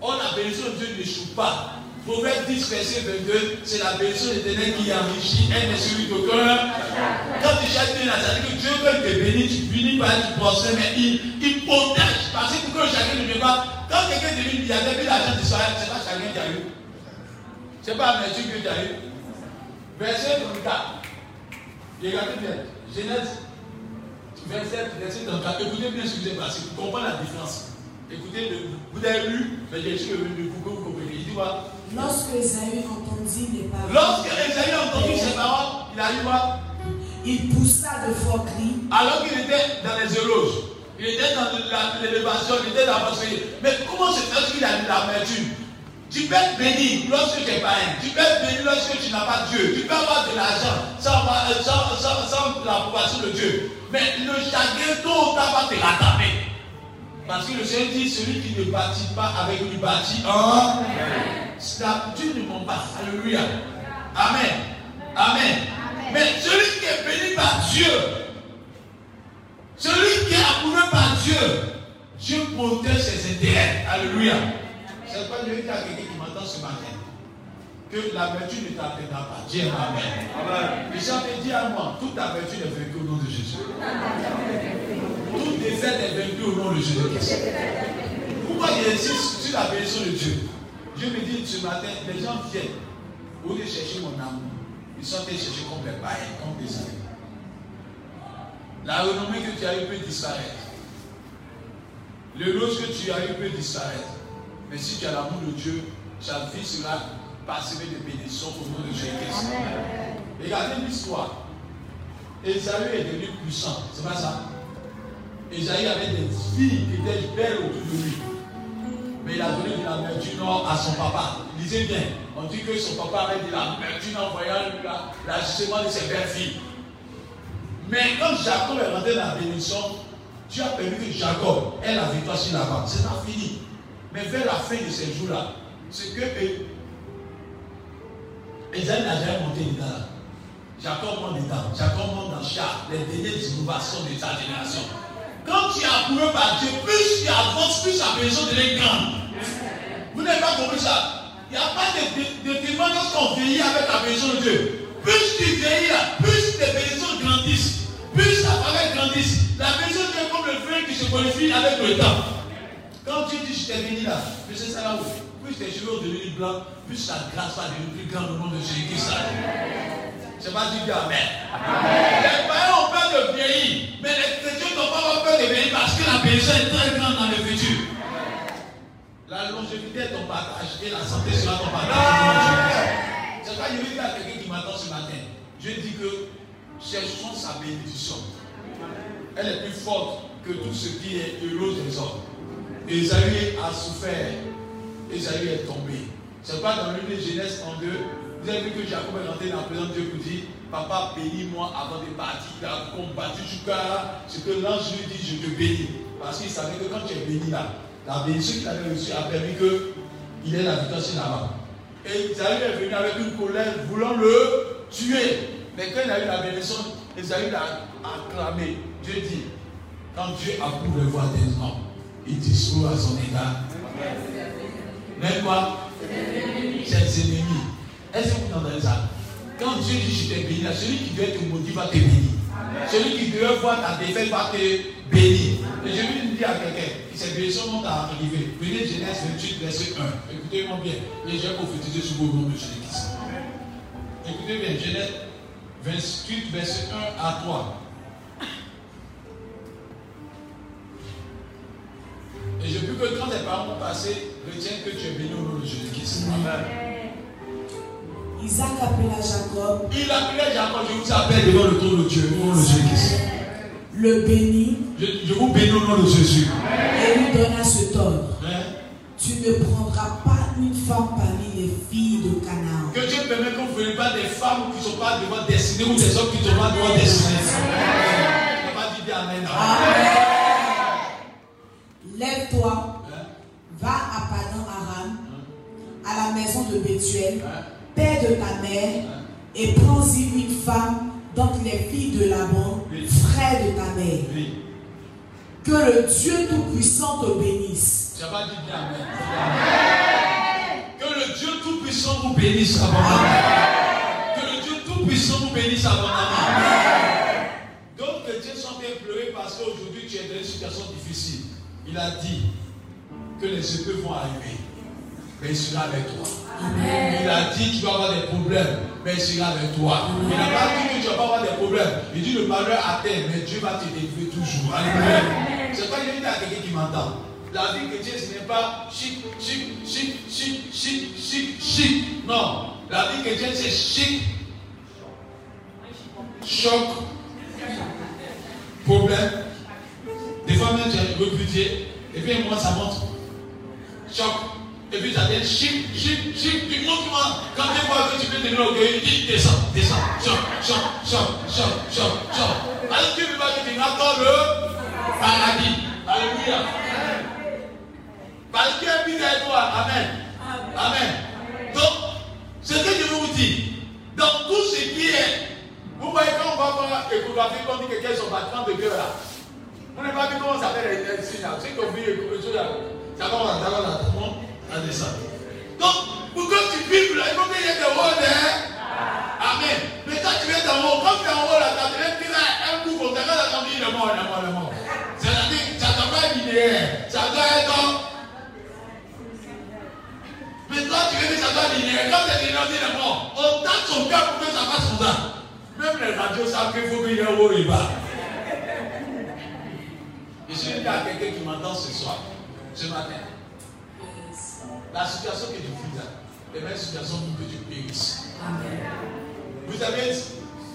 Or, la bénédiction de Dieu n'échoue pas. Proverbe 10, verset 22, c'est la bénédiction de l'éternel qui enrichit, elle n'est celui d'aucun. Quand tu cherches bien, ça que Dieu veut te bénir, tu finis par être prospère, mais il, il protège. Parce que pour que chacun ne vienne pas, quand quelqu'un devient milliardaire, puis l'argent disparaît, c'est pas chacun qui a eu. C'est pas un que tu as eu. Verset 34. Regardez bien. Genèse 27, verset 34. Écoutez bien ce que j'ai passé pour comprendre la différence. Écoutez, vous avez lu, mais j'ai que vous comprenez. Il dit quoi? Lorsque Esaü entendit les paroles. Lorsque Esaü a entendu ces paroles, il a dit quoi? Il poussa de forts cris. Alors qu'il était dans les éloges, il était dans l'élévation, il était dans la Mais comment se fait qu'il a eu l'amertume tu peux être béni lorsque tu n'es pas un. Tu peux être béni lorsque tu n'as pas Dieu. Tu peux avoir de l'argent sans, sans, sans, sans l'approbation de Dieu. Mais le chagrin, tôt ou tard, va te rattraper. Parce que le Seigneur dit celui qui ne bâtit pas avec lui bâtit en. Dieu ne ment pas. Alléluia. Amen. Amen. Mais celui qui est béni par Dieu, celui qui est approuvé par Dieu, Dieu protège ses intérêts. Alléluia. C'est pas Dieu qui a quelqu'un qui m'entend ce matin. Que la vertu ne t'atteindra pas. Dis Amen. Amen. Et j'avais dit à moi, toute ta vertu est vaincue au nom de Jésus. Toute défaite est vaincue au nom de Jésus. Pourquoi il insiste sur la bénédiction de Dieu Dieu me dit ce matin, les gens viennent au lieu de chercher mon amour. Ils sont allés chercher comme les païens, comme des amis. La renommée que tu as eu peut disparaître. Le lot que tu as eu peut disparaître. Mais si tu as l'amour de Dieu, ta vie sera parsemée de bénédictions au nom de Jésus-Christ. Regardez l'histoire. Esaü est devenu puissant. C'est pas ça? Esaü avait des filles qui étaient belles autour de lui. Mais il a donné de l'amertume à son papa. Disait bien. On dit que son papa avait de l'amertume en voyant l'agissement de ses belles filles. Mais quand Jacob est rentré dans la bénédiction, Dieu a permis que Jacob ait la victoire sur la bande. C'est pas fini. Mais vers la fin de ces jours-là, c'est que Esaïe n'a jamais monté dedans. Jacob monte dedans. Jacob monte dans char, les dernières innovations de sa génération. Quand tu es approuvé par Dieu, plus tu avances, plus sa maison devient grande. Vous n'avez pas compris ça? Il n'y a pas de, de, de témoignage qu'on vieillit avec la maison de Dieu. Plus tu vieillis, plus tes maisons grandissent. Plus ta famille grandisse. La maison de Dieu est comme le feu qui se qualifie avec le temps. Quand Dieu dit je t'ai béni là, je sais ça là où. Plus tes cheveux ont devenu blancs, plus ta grâce va devenir plus grande au nom de Jésus-Christ. C'est pas du Amen. Amen. Les païens ont peur de vieillir, mais les de parce que la bénédiction est très grande dans le futur. La longévité est ton partage et la santé sera ton partage. C'est pas je vais dire à quelqu'un qui m'attend ce matin. Je dis que cherchons sa bénédiction. Elle est plus forte que tout ce qui est heureux des hommes. Esaü a souffert. Esaü est tombé. C'est pas dans l'une des Genèse en deux. Vous avez vu que Jacob est rentré dans la présence de Dieu pour dire Papa, bénis-moi avant de partir. Il a combattu jusqu'à ce que l'ange lui dit Je te bénis. Parce qu'il savait que quand tu es béni là, la bénédiction qu'il avait reçue a permis qu'il ait la victoire sur la Et Esaü est venu avec une colère voulant le tuer. Mais quand il a eu la bénédiction, Esaü l'a acclamé. Dieu dit Quand Dieu a pu revoir des hommes, il dispose à son égard. Même quoi Ses ennemis. Est-ce que vous entendez ça Quand Dieu dit je t'ai béni, celui qui doit te motiver va te bénir. Celui qui doit voir ta défaite va te bénir. Et je vais dire à quelqu'un qui s'est béni son monde à arriver. Venez Genèse 28, verset 1. Écoutez-moi bien. Et je vais prophétiser sur vos noms de Jésus-Christ. Écoutez bien, Genèse 28, verset 1 à 3. Et je veux que quand tes parents vont passer, retiens que tu es béni au nom de Jésus-Christ. Amen. Isaac appela Jacob, Il appelait Jacob, je vous appelle devant le trône de Dieu, au nom de Jésus-Christ. le bénit Je, je vous bénis au nom de Jésus. et lui donna cet ordre. Hein? Tu ne prendras pas une femme parmi les filles de Canaan. Que Dieu permette que vous ne voyez pas des femmes qui ne sont pas devant destinées ou des hommes qui ne sont pas devant destinés. On va pas dire Amen. Amen. Lève-toi, Hein? va à Padan Aram, à la maison de Bethuel, Hein? Père de ta mère, et prends-y une femme d'entre les filles de Laban, Oui. frère de ta mère. Oui. Que le Dieu Tout-Puissant te bénisse. N'as pas dit bien Amen. Que le Dieu Tout-Puissant vous bénisse abondamment. Que le Dieu Tout-Puissant vous bénisse abondamment. Donc que Dieu sont bien pleurer parce qu'aujourd'hui tu es dans une situation difficile. Il a dit que les épreuves vont arriver. Mais il sera avec toi. Il a dit tu vas avoir des problèmes, mais il sera avec toi. Il n'a pas dit que tu vas pas avoir des problèmes. Il dit le malheur atteint, mais Dieu va te délivrer toujours. Alléluia. C'est pas une à quelqu'un qui m'entend. La vie chrétienne, ce n'est pas chic, chic, chic, chic, chic, chic, chic. Non. La vie chrétienne, c'est chic, choc, problème. Des fois même, tu es rebuté. Et puis, moi, ça monte. Choc. Et puis, ça devient chic, chic, chic. Du monde, quand tu vois que tu peux devenir orgueilleux, il dit descends, descends, choc, choc, choc, choc, choc, choc. Alors, tu ne pas que tu attends le paradis. Alléluia. Parce qu'il habite avec toi. Amen. Amen. Donc, ce que je veux vous dire, dans tout ce qui est, vous voyez quand on va voir l'échographie, quand on dit que quelqu'un sont battements de cœur là, on n'a pas vu comment ça s'appelle les signes là. C'est qu'on vit là. Ça va, ça va, ça va, Donc, pour que tu vives là, il faut qu'il y ait des hein. Amen. Mais quand tu viens d'en haut, quand tu es en haut là, tu as même qu'il un coup là, tu dis, il est mort, est mort, est mort. C'est-à-dire, ça doit pas linéaire. Ça doit être mais toi, tu veux que ça soit linéaire. Quand c'est linéaire, il est mort. On tape son cœur pour que ça fasse son temps. Même les radios savent qu'il faut qu'il y ait haut et bas. Je suis venu à quelqu'un qui m'entend ce soir, ce matin. La situation que tu vis là, c'est la même situation pour que tu périsses. Vous savez,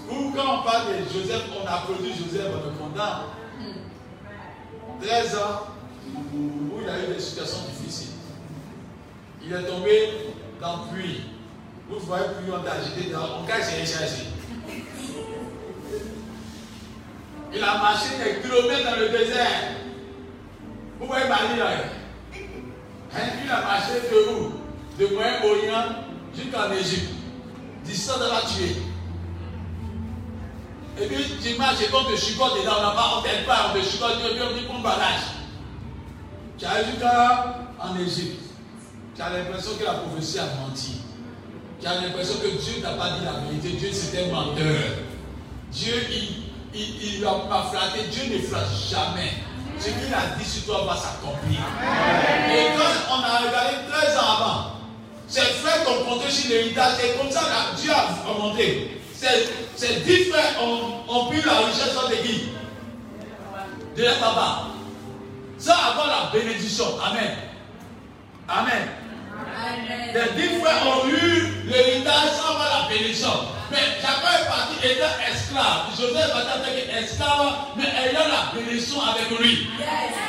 vous, quand on parle de Joseph, on applaudit Joseph, on le condamne. 13 ans, où il a eu des situations difficiles. Il est tombé dans le puits. Vous voyez, puis on t'a agité dans on cache ses cherché. Il a marché des kilomètres dans le désert. Vous voyez Marie là. Il a marché de où De Moyen-Orient jusqu'en Égypte. Distance de la tuer. Et puis tu marches et quand tu chicotes dedans, on pas, on t'aide pas, on te chicote, on dit bagage. Tu arrives jusqu'en Égypte. Tu as l'impression que la prophétie a menti. Tu as l'impression que Dieu n'a pas dit la vérité. Dieu c'était menteur. Dieu, il, il, il pas flatté. Dieu ne flatte jamais. Ce qu'il a dit sur toi va s'accomplir. Et quand on a regardé 13 ans avant, ses frères ont compté sur l'héritage. Et comme ça, Dieu a monté. Ces dix frères ont, ont pris la richesse de qui? De leur papa. Ça avant la bénédiction. Amen. Amen. Les dix frères ont eu l'héritage sans avoir la bénédiction. Mais étant esclave. Joseph est parti esclave, mais ayant la bénédiction avec lui.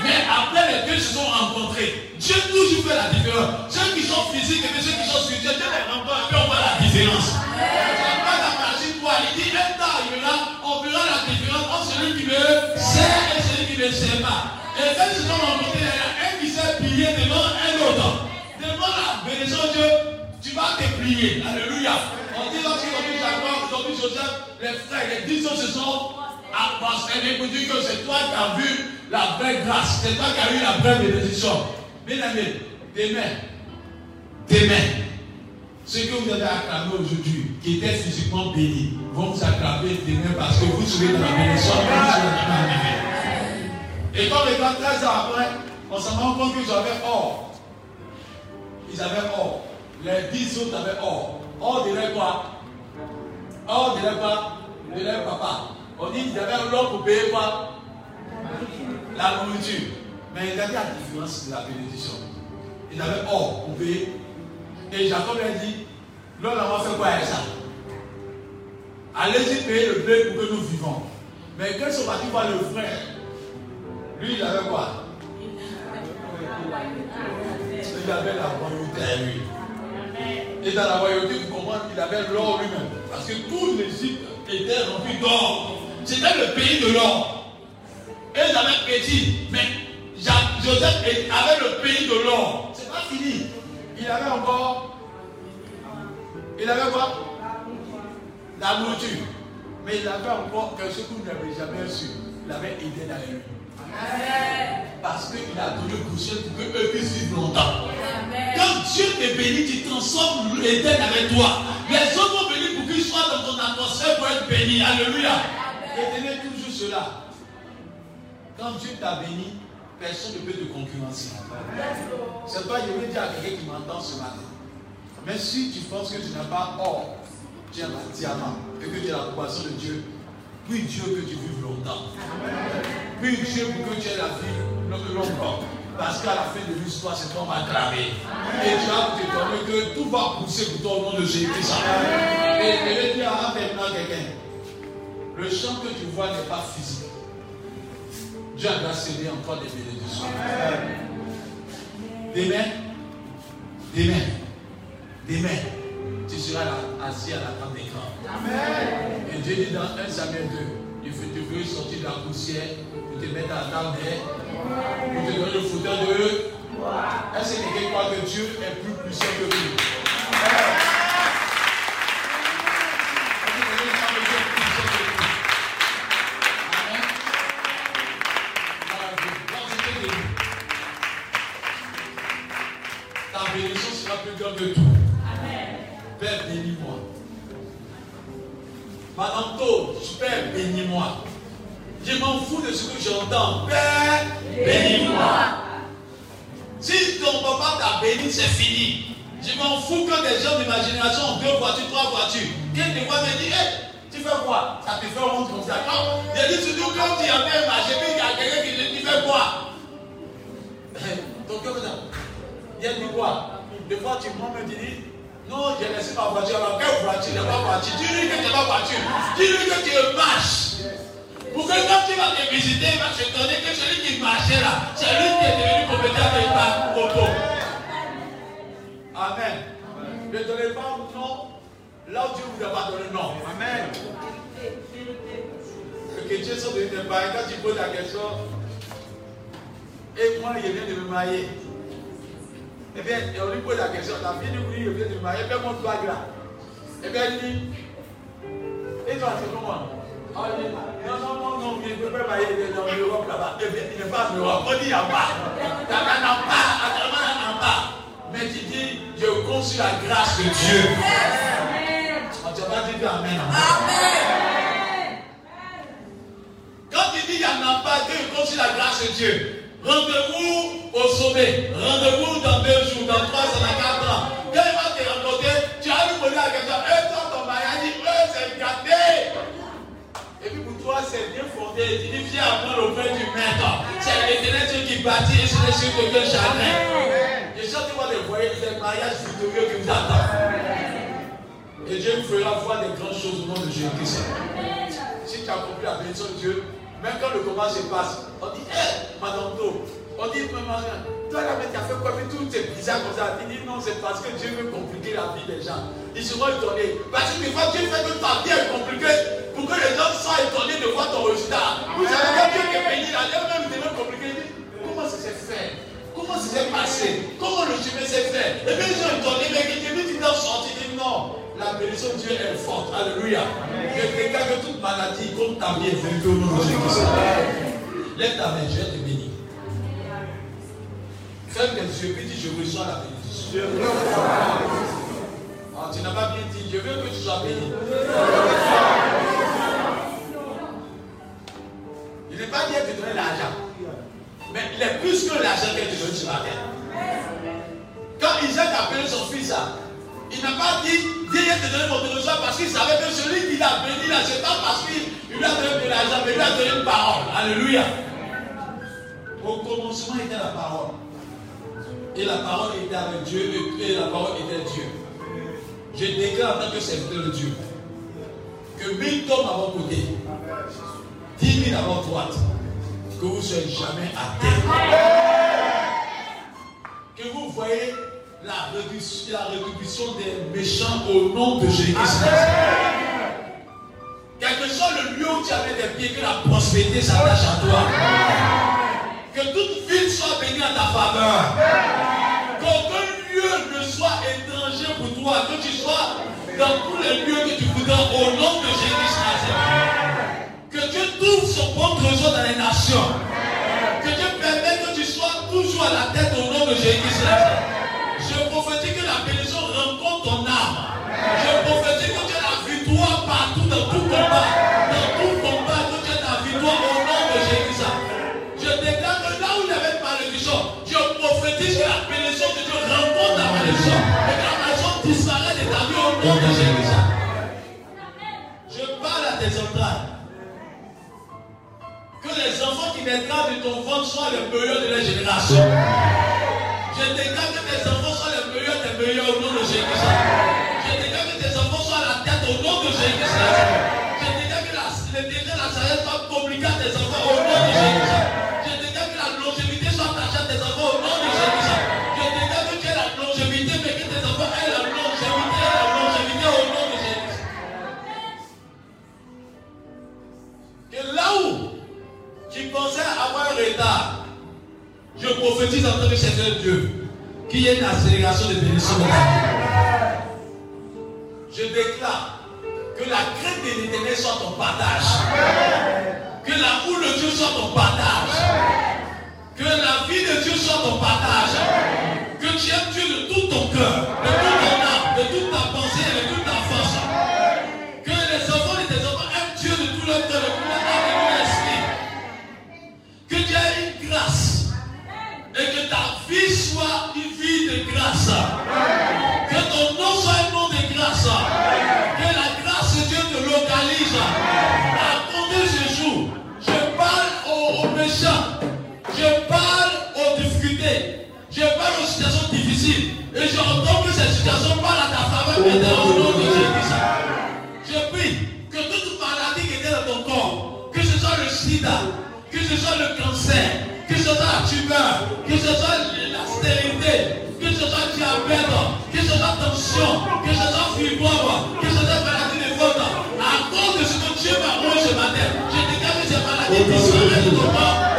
Mais après, les deux se sont rencontrés. Dieu toujours fait la différence. Ceux qui sont physiques et ceux qui sont spirituels, Dieu les rencontre et puis on voit la différence. C'est pas la magie toi. Il dit, un temps arrivera, on verra la différence entre celui qui me sert et celui qui ne sert pas. Et quand ils se sont rencontrés, il y a un qui s'est plié devant un autre. Devant la bénédiction de Dieu, tu vas te plier. Alléluia. On dit lorsqu'ils ont vu Jacob, Joseph, les frères, les dix se sont approchés pour dire que c'est toi qui as vu la vraie grâce, c'est toi qui as eu la vraie bénédiction. Bien aimé, demain, Demain, ceux que vous avez acclamés aujourd'hui, qui étaient physiquement bénis, vont vous acclamer demain parce que vous serez dans la bénédiction. Et comme étant 13 ans après, on s'en rend compte qu'ils avaient or. Ils avaient or. Les 10 autres avaient or. Or dirait quoi? Or dirait quoi? Dirait papa. On dit qu'ils avaient l'or pour payer quoi? La nourriture. Mais regardez la différence de la bénédiction. Ils avaient or pour payer. Et Jacob a dit, l'homme a fait quoi avec ça? Allez-y payer le blé pour que nous vivons. Mais quand ils sont partis voir le frère, lui il avait quoi? Il avait la royauté à lui. Et dans la royauté, vous comprenez qu'il avait l'or lui-même. Parce que tout l'Égypte était rempli d'or. C'était le pays de l'or. Et avaient petit. Mais Joseph avait le pays de l'or. C'est pas fini. Il avait encore. Il avait quoi? La nourriture. Mais il avait encore quelque chose que vous n'avez jamais su. Il avait aidé dans les Parce qu'il a donné coucher pour qu'eux puissent vivre longtemps. Quand Dieu te bénit, tu transformes l'éternel avec toi. Les autres vont venir pour qu'ils soient dans ton atmosphère pour être bénis. Alléluia. Retenez toujours cela. Quand Dieu t'a béni, personne ne peut te concurrencer. C'est pas, je veux dire à quelqu'un qui m'entend ce matin. Mais si tu penses que tu n'as pas or, tu as un diamant, et que tu as la compassion de Dieu, puis Dieu que tu vives longtemps. Puis Dieu que tu aies la vie longtemps. Parce qu'à la fin de l'histoire, c'est toi acclamé. Et tu vas t'étonner que tout va pousser pour toi au nom de Jésus-Christ. Et je vais dire à maintenant quelqu'un. Le champ que tu vois n'est pas physique. Dieu a céder encore des bénédictions. Demain, demain, demain, tu seras assis à la table d'écran. Et Dieu dit dans 1 Samuel 2, il faut te veux sortir de la poussière pour te mettre à table pour te donner le fauteuil de eux. Est-ce que quelqu'un croit que Dieu est plus puissant que lui j'entends. Père, bénis-moi. Si ton papa t'a béni, c'est fini. Je m'en fous que des gens de ma génération ont deux voitures, trois voitures. Quelqu'un fois me dit, hey, tu fais quoi? Ça te fait honte comme ça. J'ai dit surtout quand tu as fait marché, puis il y a quelqu'un qui dit, tu fais quoi? Ton cœur, il a dit quoi des fois, tu me dis, non, j'ai laissé ma voiture. Alors, quelle voiture? N'est pas voiture. Dis-lui que tu n'es pas voiture. Dis-lui que tu marches. Que quand tu vas te visiter, il va se donner que celui qui marchait là, c'est lui qui est devenu compétent avec ta moto. Amen. Ne donnez pas un nom là où Dieu vous a pas donné nom. Amen. Que Dieu soit devenu des Quand tu poses la question, et moi, il vient de me mailler. Eh bien, on lui pose la question, la fille du bruit, il vient de me marier, fais mon bague là. Eh bien, il dit, et toi, c'est comment? dit, non, non, non, non, il ne peut pas marier dans l'Europe là-bas. Eh il n'est pas en Europe. On dit, pas. Il n'y a pas, a pas. Mais tu dis, je conçu la grâce de Dieu. Amen. Tu vas dire Amen. Amen. Quand tu dis, il n'y en a pas, Dieu conçu la grâce de Dieu. Rendez-vous au sommet. Rendez-vous dans deux jours, dans trois ans, dans quatre ans. Quand il va te rencontrer, tu vas lui la question. Et toi, ton mariage, dit, eux, c'est gâté. Et puis pour toi, c'est bien fondé. Tu dis, viens apprendre auprès du maître. C'est l'éternel Dieu qui bâtit et c'est le sur de chagrin. Et quand tu vois les voyages, des mariages victorieux qui vous attendent. Et Dieu vous fera voir des grandes choses au nom de Jésus-Christ. Si tu as compris la bénédiction de Dieu, même quand le combat se passe, on dit, hé, hey, Madame Do, on dit, maman, toi là, tu as fait quoi? Mais tout est bizarre comme ça. Il dit, non, c'est parce que Dieu veut compliquer la vie des gens. Ils seront étonnés. Parce que des fois, Dieu fait que ta vie est compliquée pour que les gens soient étonnés de voir ton résultat. Vous savez, quand Dieu est béni, là, même devient compliqué. Comment ça s'est fait? Comment ça s'est passé? Comment le chemin s'est fait? Et puis ils sont étonnés, mais qui dit, tu sorti. Dit, non. La bénédiction de Dieu est forte. Alléluia. Je que toute maladie comme ta vie est au nom de Jésus. Lève ta main, je te bénir. Ferme tes yeux dis Je reçois la bénédiction. bénédiction. Ah, tu n'as pas bien dit, je veux que tu sois béni. N'est pas de te donner l'argent. Mais il est plus que l'argent que tu donnes la terre. Quand Isaac a appelé son fils, là, il n'a pas dit Viens te donner mon trésor parce qu'il savait que celui qui l'a béni là, c'est pas parce qu'il lui a donné de l'argent, mais il lui a donné une parole. Alléluia. Au commencement était la parole. Et la parole était avec Dieu et la parole était Dieu. Je déclare en tant que serviteur de Dieu que mille tombent à votre côté, dix mille à votre droite, que vous ne soyez jamais à terre. Que vous voyez la réduction, la des méchants au nom de Jésus-Christ. Quel que soit le lieu où tu avais des pieds, que la prospérité s'attache à toi. Que toute ville soit bénie à ta faveur. Qu'aucun lieu ne soit étranger pour toi. Que tu sois dans tous les lieux que tu voudras au nom de Jésus-Christ. Dieu trouve son bon trésor dans les nations. Que Dieu permette que tu sois toujours à la tête au nom de Jésus-Christ. Je prophétise que la bénédiction rencontre ton âme. Naîtront de ton ventre soient les meilleurs de la génération. Je déclare que tes enfants soient les meilleurs des meilleurs au nom de Jésus. Je déclare que tes enfants soient à la tête au nom de Jésus. Je déclare que la, le désir de la sagesse soit compliqué à tes enfants au nom de Jésus. Prophétise en tant que Dieu qu'il y ait une accélération de bénédiction. Je déclare que la crainte de l'éternel soit ton partage. Que l'amour de Dieu soit ton partage. Que la vie de Dieu soit ton partage. Que tu aimes Dieu de tout ton cœur, Que ton nom soit un nom de grâce. Que la grâce de Dieu te localise. Compter ce jour, je parle aux, aux méchants. Je parle aux difficultés. Je parle aux situations difficiles. Et j'entends que ces situations parlent à ta faveur maintenant au nom de Jésus. Je prie que toute maladie qui était dans ton corps, que ce soit le sida, que ce soit le cancer, que ce soit la tumeur, que ce soit la stérilité, que ce soit tension, que ce que ce soit maladie de faute, à cause de ce que Dieu je déclare que ces maladies disparaissent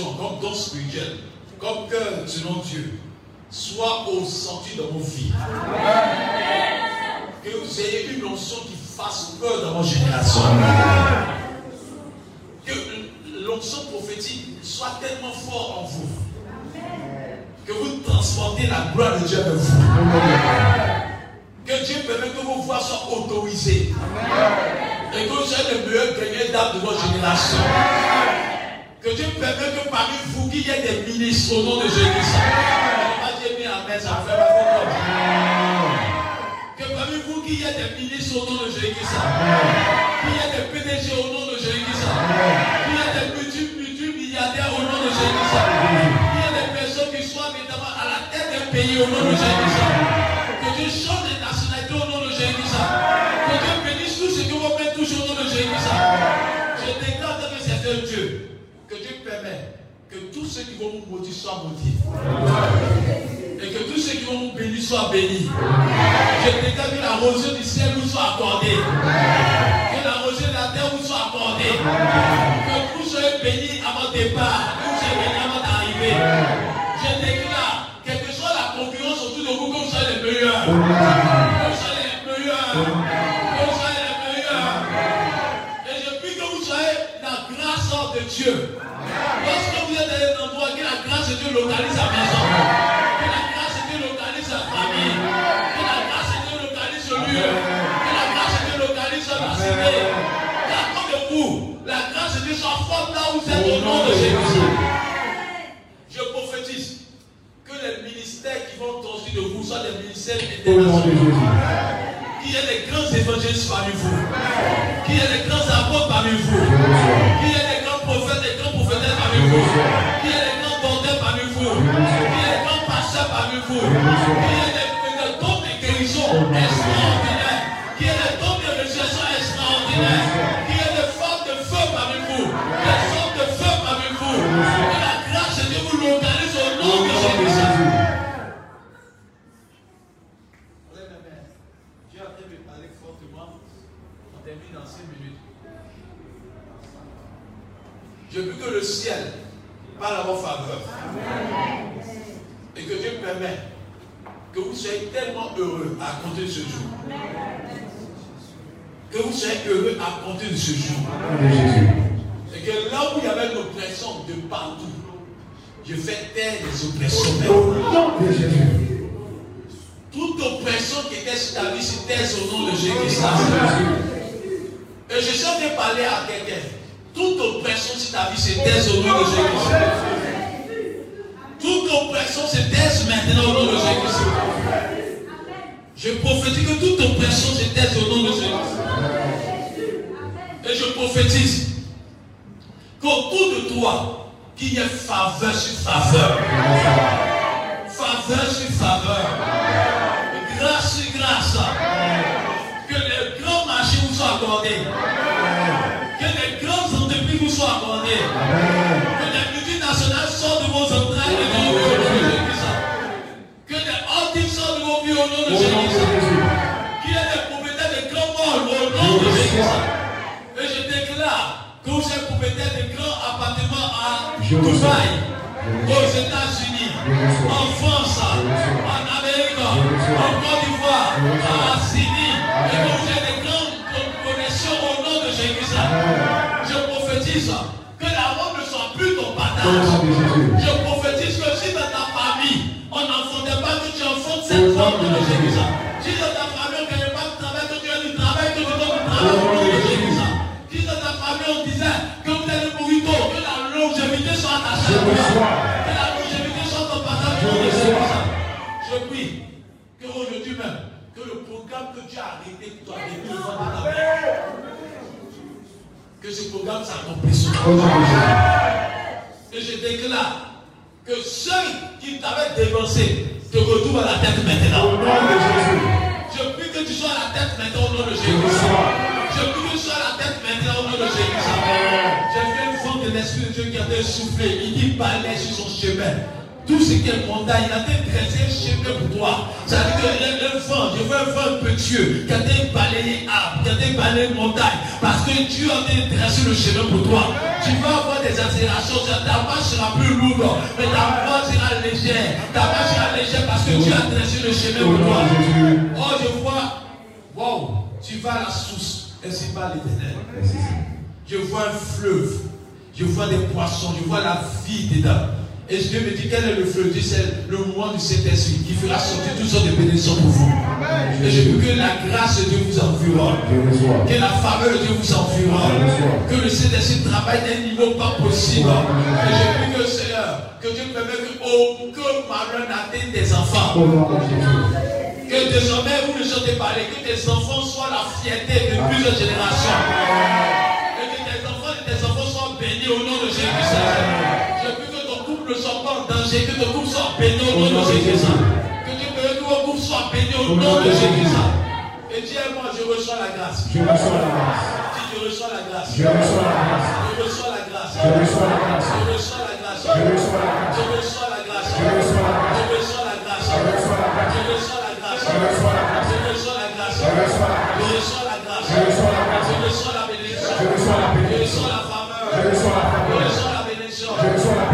comme don spirituel, comme cœur selon Dieu, soit au senti de vos vies. Que vous ayez une onction qui fasse peur dans vos générations. Que l'onction prophétique soit tellement fort en vous que vous transportez la gloire de Dieu avec vous. Que Dieu permette que vos voix soient autorisées. Et que vous soyez le meilleur gagnant d'âme de votre génération. Que Dieu permette que parmi vous, qu'il y ait des ministres au nom de Jésus. Pas Dieu mis Amen, ça fait ma Que parmi vous, qu'il y ait des ministres au nom de Jésus. Qu'il y ait des PDG au nom de Jésus. Qu'il y ait des multimilliardaires au nom de Jésus. Qu'il y ait des personnes qui soient évidemment à la tête d'un pays au nom de Jésus. Que Dieu tous ceux qui vont vous maudire soient maudits. Et que tous ceux qui vont vous bénir soient bénis. Je déclare que la rosée du ciel vous soit accordée. Que la rosée de la terre vous soit accordée. Que vous soyez bénis à votre départ. Que vous soyez bénis avant d'arriver. Je déclare, quelle que soit la concurrence autour de vous, que vous soyez les meilleurs. Que vous soyez les meilleurs. Que vous soyez les meilleurs. Et je prie que vous soyez la grâce de Dieu. Lorsque un endroit, que la grâce de Dieu localise la maison. Que la grâce de Dieu localise la famille. Que la grâce de Dieu localise le lieu. Que la grâce de Dieu localise la cité. Qu'à de vous, la grâce de Dieu soit forte là où vous êtes au nom de Jésus. Je prophétise que les ministères qui vont sortir de vous soient des ministères internationaux. Qu'il y ait des grands évangélistes parmi vous. Qu'il y ait des grands apôtres parmi vous. Qu'il y ait des grands prophètes, des grands prophétesses parmi vous. vous, qui est le don de guérison extraordinaire, qui est le ton de réussition extraordinaire, qui est de forme de feu avec vous, des formes de feu avec vous, et la grâce de Dieu vous l'organise au nom de Jésus. Dieu a fait parler fortement. On termine dans 5 minutes. Je veux que le ciel parle à vos faveurs. Et que Dieu permet que vous soyez tellement heureux à compter de ce jour. Que vous soyez heureux à compter de ce jour. Et que là où il y avait l'oppression de partout, je fais taire les oppressions. Toute oppression qui était sur ta vie taise au nom de Jésus-Christ. Et je train de parler à quelqu'un. Toute oppression sur ta vie taise au nom de Jésus-Christ. Toute oppression se taise maintenant au nom de Jésus-Christ. Je prophétise que toute oppression se taise au nom de Jésus-Christ. Et je prophétise qu'autour de toi, qu'il y ait faveur sur faveur. Faveur sur faveur. Grâce sur grâce. Que les grands marchés vous soient accordés. Au nom de Jésus. Qu'il des de grands au nom de Jésus. Et je déclare que vous êtes propriétaire de grands appartements à. Dubaï, aux. États-Unis, en France, en Amérique, en Côte d'Ivoire, à Sydney, et que vous ayez des grandes connexions au nom de Jésus. Je prophétise que la mort ne soit plus ton partage. Que ce programme s'accomplisse. Au. Et je déclare que ceux qui t'avaient dévancé te retrouvent à la tête Au maintenant. nom de Jésus. Je prie que tu sois à la tête maintenant au nom de Jésus. Je prie que tu sois à la tête maintenant au nom de Jésus. J'ai vu un vent de l'Esprit de Dieu qui a été soufflé. Il dit balai sur son chemin. Tout ce qui est montagne, il a été dressé un chemin pour toi. Ça veut dire que le, vent, je veux un vent impétueux qui a été balayé arbre, qui a été balayé montagne. Parce que Dieu a été dressé le chemin pour toi. Tu vas avoir des accélérations, ta marche sera plus lourde, mais ta voix sera légère. Ta marche sera légère parce que Dieu a dressé le chemin pour toi. Oh, je vois, wow, tu vas à la source, ainsi par l'éternel. Je vois un fleuve, je vois des poissons, je vois la vie dedans. Et Dieu me dit quel est le fleuve Dieu, c'est le moment du Saint-Esprit qui fera sortir toutes sortes de bénédictions pour vous. Et je veux que la grâce de Dieu vous environne. Que la faveur de Dieu vous environne. Que le Saint-Esprit travaille d'un niveau pas possible. Et je prie que Seigneur, que Dieu permette qu'aucun malheur n'atteigne tes enfants. Que désormais vous ne chantez pas, que tes enfants soient la fierté de plusieurs générations. péché, que ton couple soit béni au nom de Jésus. Que ton nouveau couple soit béni au nom de Jésus. Et dis moi, je reçois la grâce. Je reçois la grâce. Je reçois la grâce. Je reçois la grâce. Je reçois la grâce. Je reçois la grâce. Je reçois la grâce. Je reçois la grâce. Je reçois la grâce. Je reçois la grâce. Je reçois la grâce. Je reçois la grâce. Je reçois la grâce. Je reçois la grâce. Je reçois la grâce. Je reçois la grâce. Je reçois la grâce. Je reçois la grâce. Je reçois la bénédiction. Je reçois la bénédiction. Je reçois la faveur. Je reçois la faveur. Je reçois la bénédiction. Je reçois la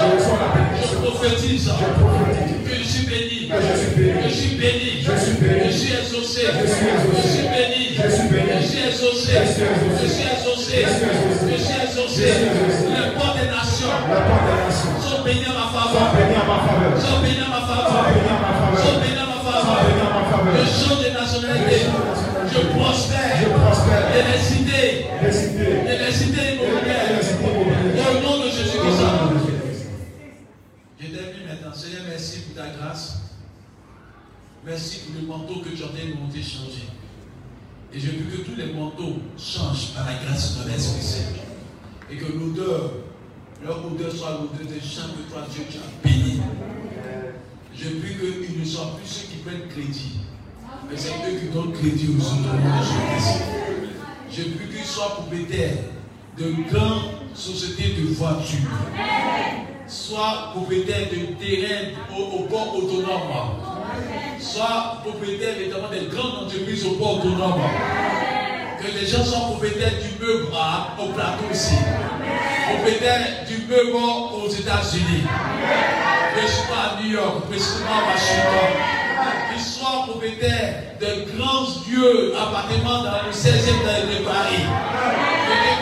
je suis exaucé. Je suis exaucé. Je suis béni. Je suis béni. Je suis exaucé. Je suis exaucé. Je suis exaucé. Je suis exaucé. Je suis exaucé. Je suis exaucé. Les portes des nations La porte des nations. sont bénies à ma faveur. béni en ma faveur. Sont bénies à ma faveur. béni en ma faveur. Sont bénies à ma faveur. béni en ma faveur. Merci pour le manteau que tu as monté changer. Et je veux que tous les manteaux changent par la grâce de l'Esprit Saint. Et que l'odeur, leur odeur soit l'odeur des champs que toi, Dieu, tu as béni. Je prie qu'ils ne soient plus ceux qui prennent crédit, mais c'est eux qui donnent crédit aux autres de Jésus-Christ. Je prie qu'ils soient propriétaires de grandes sociétés de voitures, soit propriétaires de terrains au, port autonome, soit propriétaires évidemment des grandes entreprises au port autonome. Que les gens soient propriétaires du meuble à- au plateau ici, propriétaires du meuble aux États-Unis, précisément à New York, précisément à Washington, propriétaires de grands lieux, appartements dans le 16e de Paris.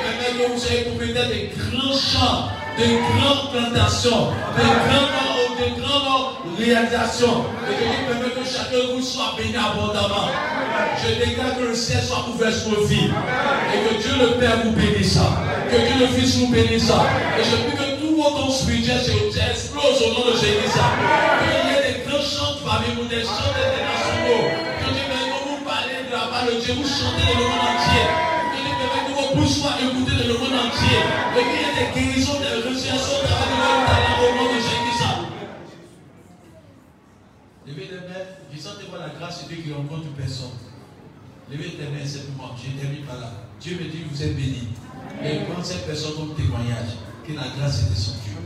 Permette que vous soyez propriétaires de grands champs, de grandes plantations, de grandes, de grandes réalisations. Et que que chacun de vous soit béni abondamment. Je déclare que le ciel soit ouvert sur vos vies. Et que Dieu le Père vous bénisse. Que Dieu le Fils vous bénisse. Et je prie que tout vos dons spirituels se- explose au nom de Jésus. Qu'il y ait des grands chants parmi vous, des chants internationaux. Dieu, vous chantez le monde entier. Que Dieu permette que vos bouches soient écoutées dans le monde entier. Et qu'il y ait des guérisons, des travers le talent au nom de Jésus. Levez les mains, je sens de voir la grâce de Dieu qui rencontre personne. Levez tes mains simplement, je termine par là. Dieu me dit, vous êtes bénis. Et prends cette personne comme témoignage, que la grâce est descendue.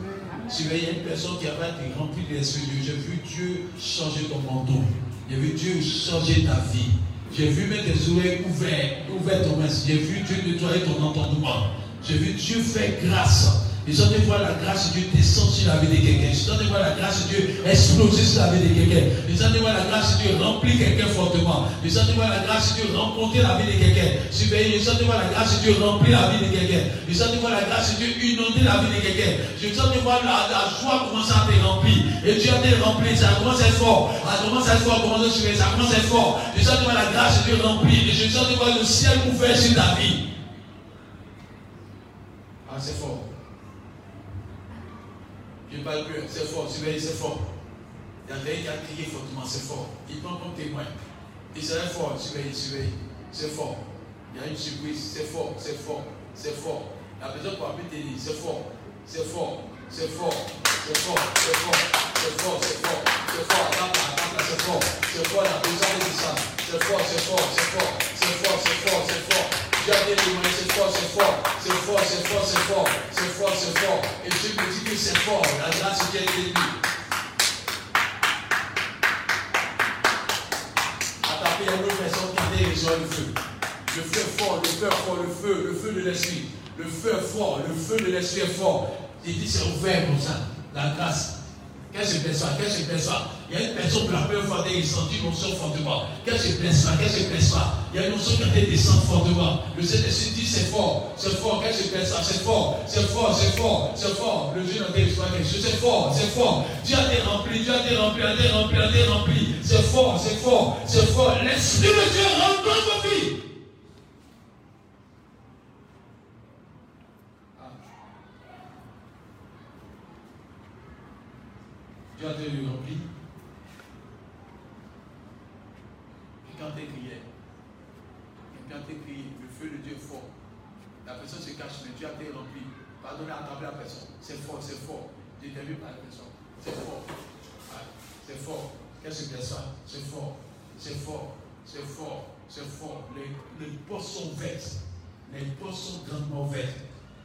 Si il y a une personne qui avait été remplie de l'Esprit de Dieu, j'ai vu Dieu changer ton manteau. J'ai vu Dieu changer ta vie. J'ai vu mettre tes oreilles ouvertes, ouvertes ton. J'ai vu Dieu nettoyer ton entendement. J'ai vu Dieu faire grâce. Et j'en ai voir la grâce de Dieu descendre sur la vie de quelqu'un. J'en ai voir la grâce de Dieu exploser sur la vie de quelqu'un. J'en ai voir la grâce de Dieu remplir quelqu'un fortement. J'en ai voir la grâce de Dieu rencontrer la vie de quelqu'un. Surveiller. Ai voir la grâce de Dieu remplir la vie de quelqu'un. J'en ai voir la grâce de Dieu inonder la vie de quelqu'un. J'en ai voir la, la joie commencer à te remplir. Et Dieu a te rempli. Ça commence à être fort. Ça commence à être fort. Ça commence à être fort. Ai voir la grâce de Dieu remplir. Et je sens de voir le ciel ouvert sur ta vie. Ah, c'est fort. Je ne parle plus, c'est fort, c'est fort. Il y a quelqu'un qui a crié fortement, c'est fort. Il prend comme témoin. Il serait fort, surveillez, surveillez. C'est fort. Il y a une surprise, c'est fort, c'est fort, c'est fort. La personne pour habiter dit, c'est fort, c'est fort, c'est fort, c'est fort, c'est fort, c'est fort, c'est fort, c'est fort, attends attends c'est fort, c'est fort, la personne dit ça, c'est fort, c'est fort, c'est fort, c'est fort, c'est fort, c'est fort. A témoigné, c'est fort, c'est fort, c'est fort, c'est fort, c'est fort, c'est fort. Et Dieu me dit que c'est fort, la grâce de Dieu est bénie. Attendez, il y a une autre personne qui a reçoit le feu. Le feu fort, le feu fort, le feu, le feu de l'esprit. Le feu fort, le feu de l'esprit est fort. Il dit c'est ouvert comme ça, la grâce. Qu'est-ce que je perçois Qu'est-ce que je perçois Il y a une personne pour la première fois qui a senti une notion fortement. Qu'est-ce que je perçois Qu'est-ce que je perçois Il y a une notion qui a été descendre fortement. Le Saint-Esprit dit c'est fort, c'est fort. Qu'est-ce que je perçois C'est fort, c'est fort, c'est fort, c'est fort. Le Dieu n'a été quelque chose, c'est fort, c'est fort. Dieu a été rempli, Dieu a été rempli, a été rempli, a été rempli. C'est fort, c'est fort, c'est fort. L'Esprit de Dieu rentre dans vos vies. Dieu a été rempli. Et quand tu crié, le feu de Dieu est fort. La personne se cache, mais Dieu a été rempli. Pardonnez, attendez la personne. C'est fort, c'est fort. Vu par la personne. C'est fort. C'est fort. Qu'est-ce que c'est ça? C'est fort. C'est fort. C'est fort. C'est fort. Les, les portes sont vertes. Les portes sont grandement vertes.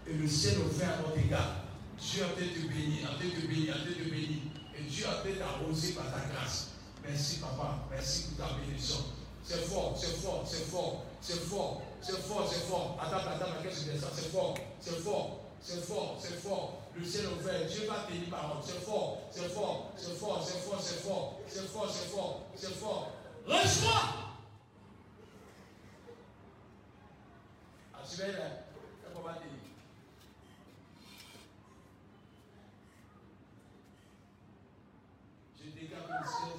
Et le ciel ouvert à notre égard. Dieu a te béni, a te béni, a te béni. Et Dieu a peut-être arrosé par ta grâce. Merci, papa. Merci pour ta bénédiction. C'est fort, c'est fort, c'est fort, c'est fort, c'est fort, c'est fort. Attends, attends, qu'est-ce que c'est ça C'est fort, c'est fort, c'est fort, c'est fort. Le ciel ouvert, Dieu va tenir parole. C'est fort, c'est fort, c'est fort, c'est fort, c'est fort, c'est fort, c'est fort, c'est fort. Reçois Ah, vas là, c'est pas mal tenir. Je déclare le ciel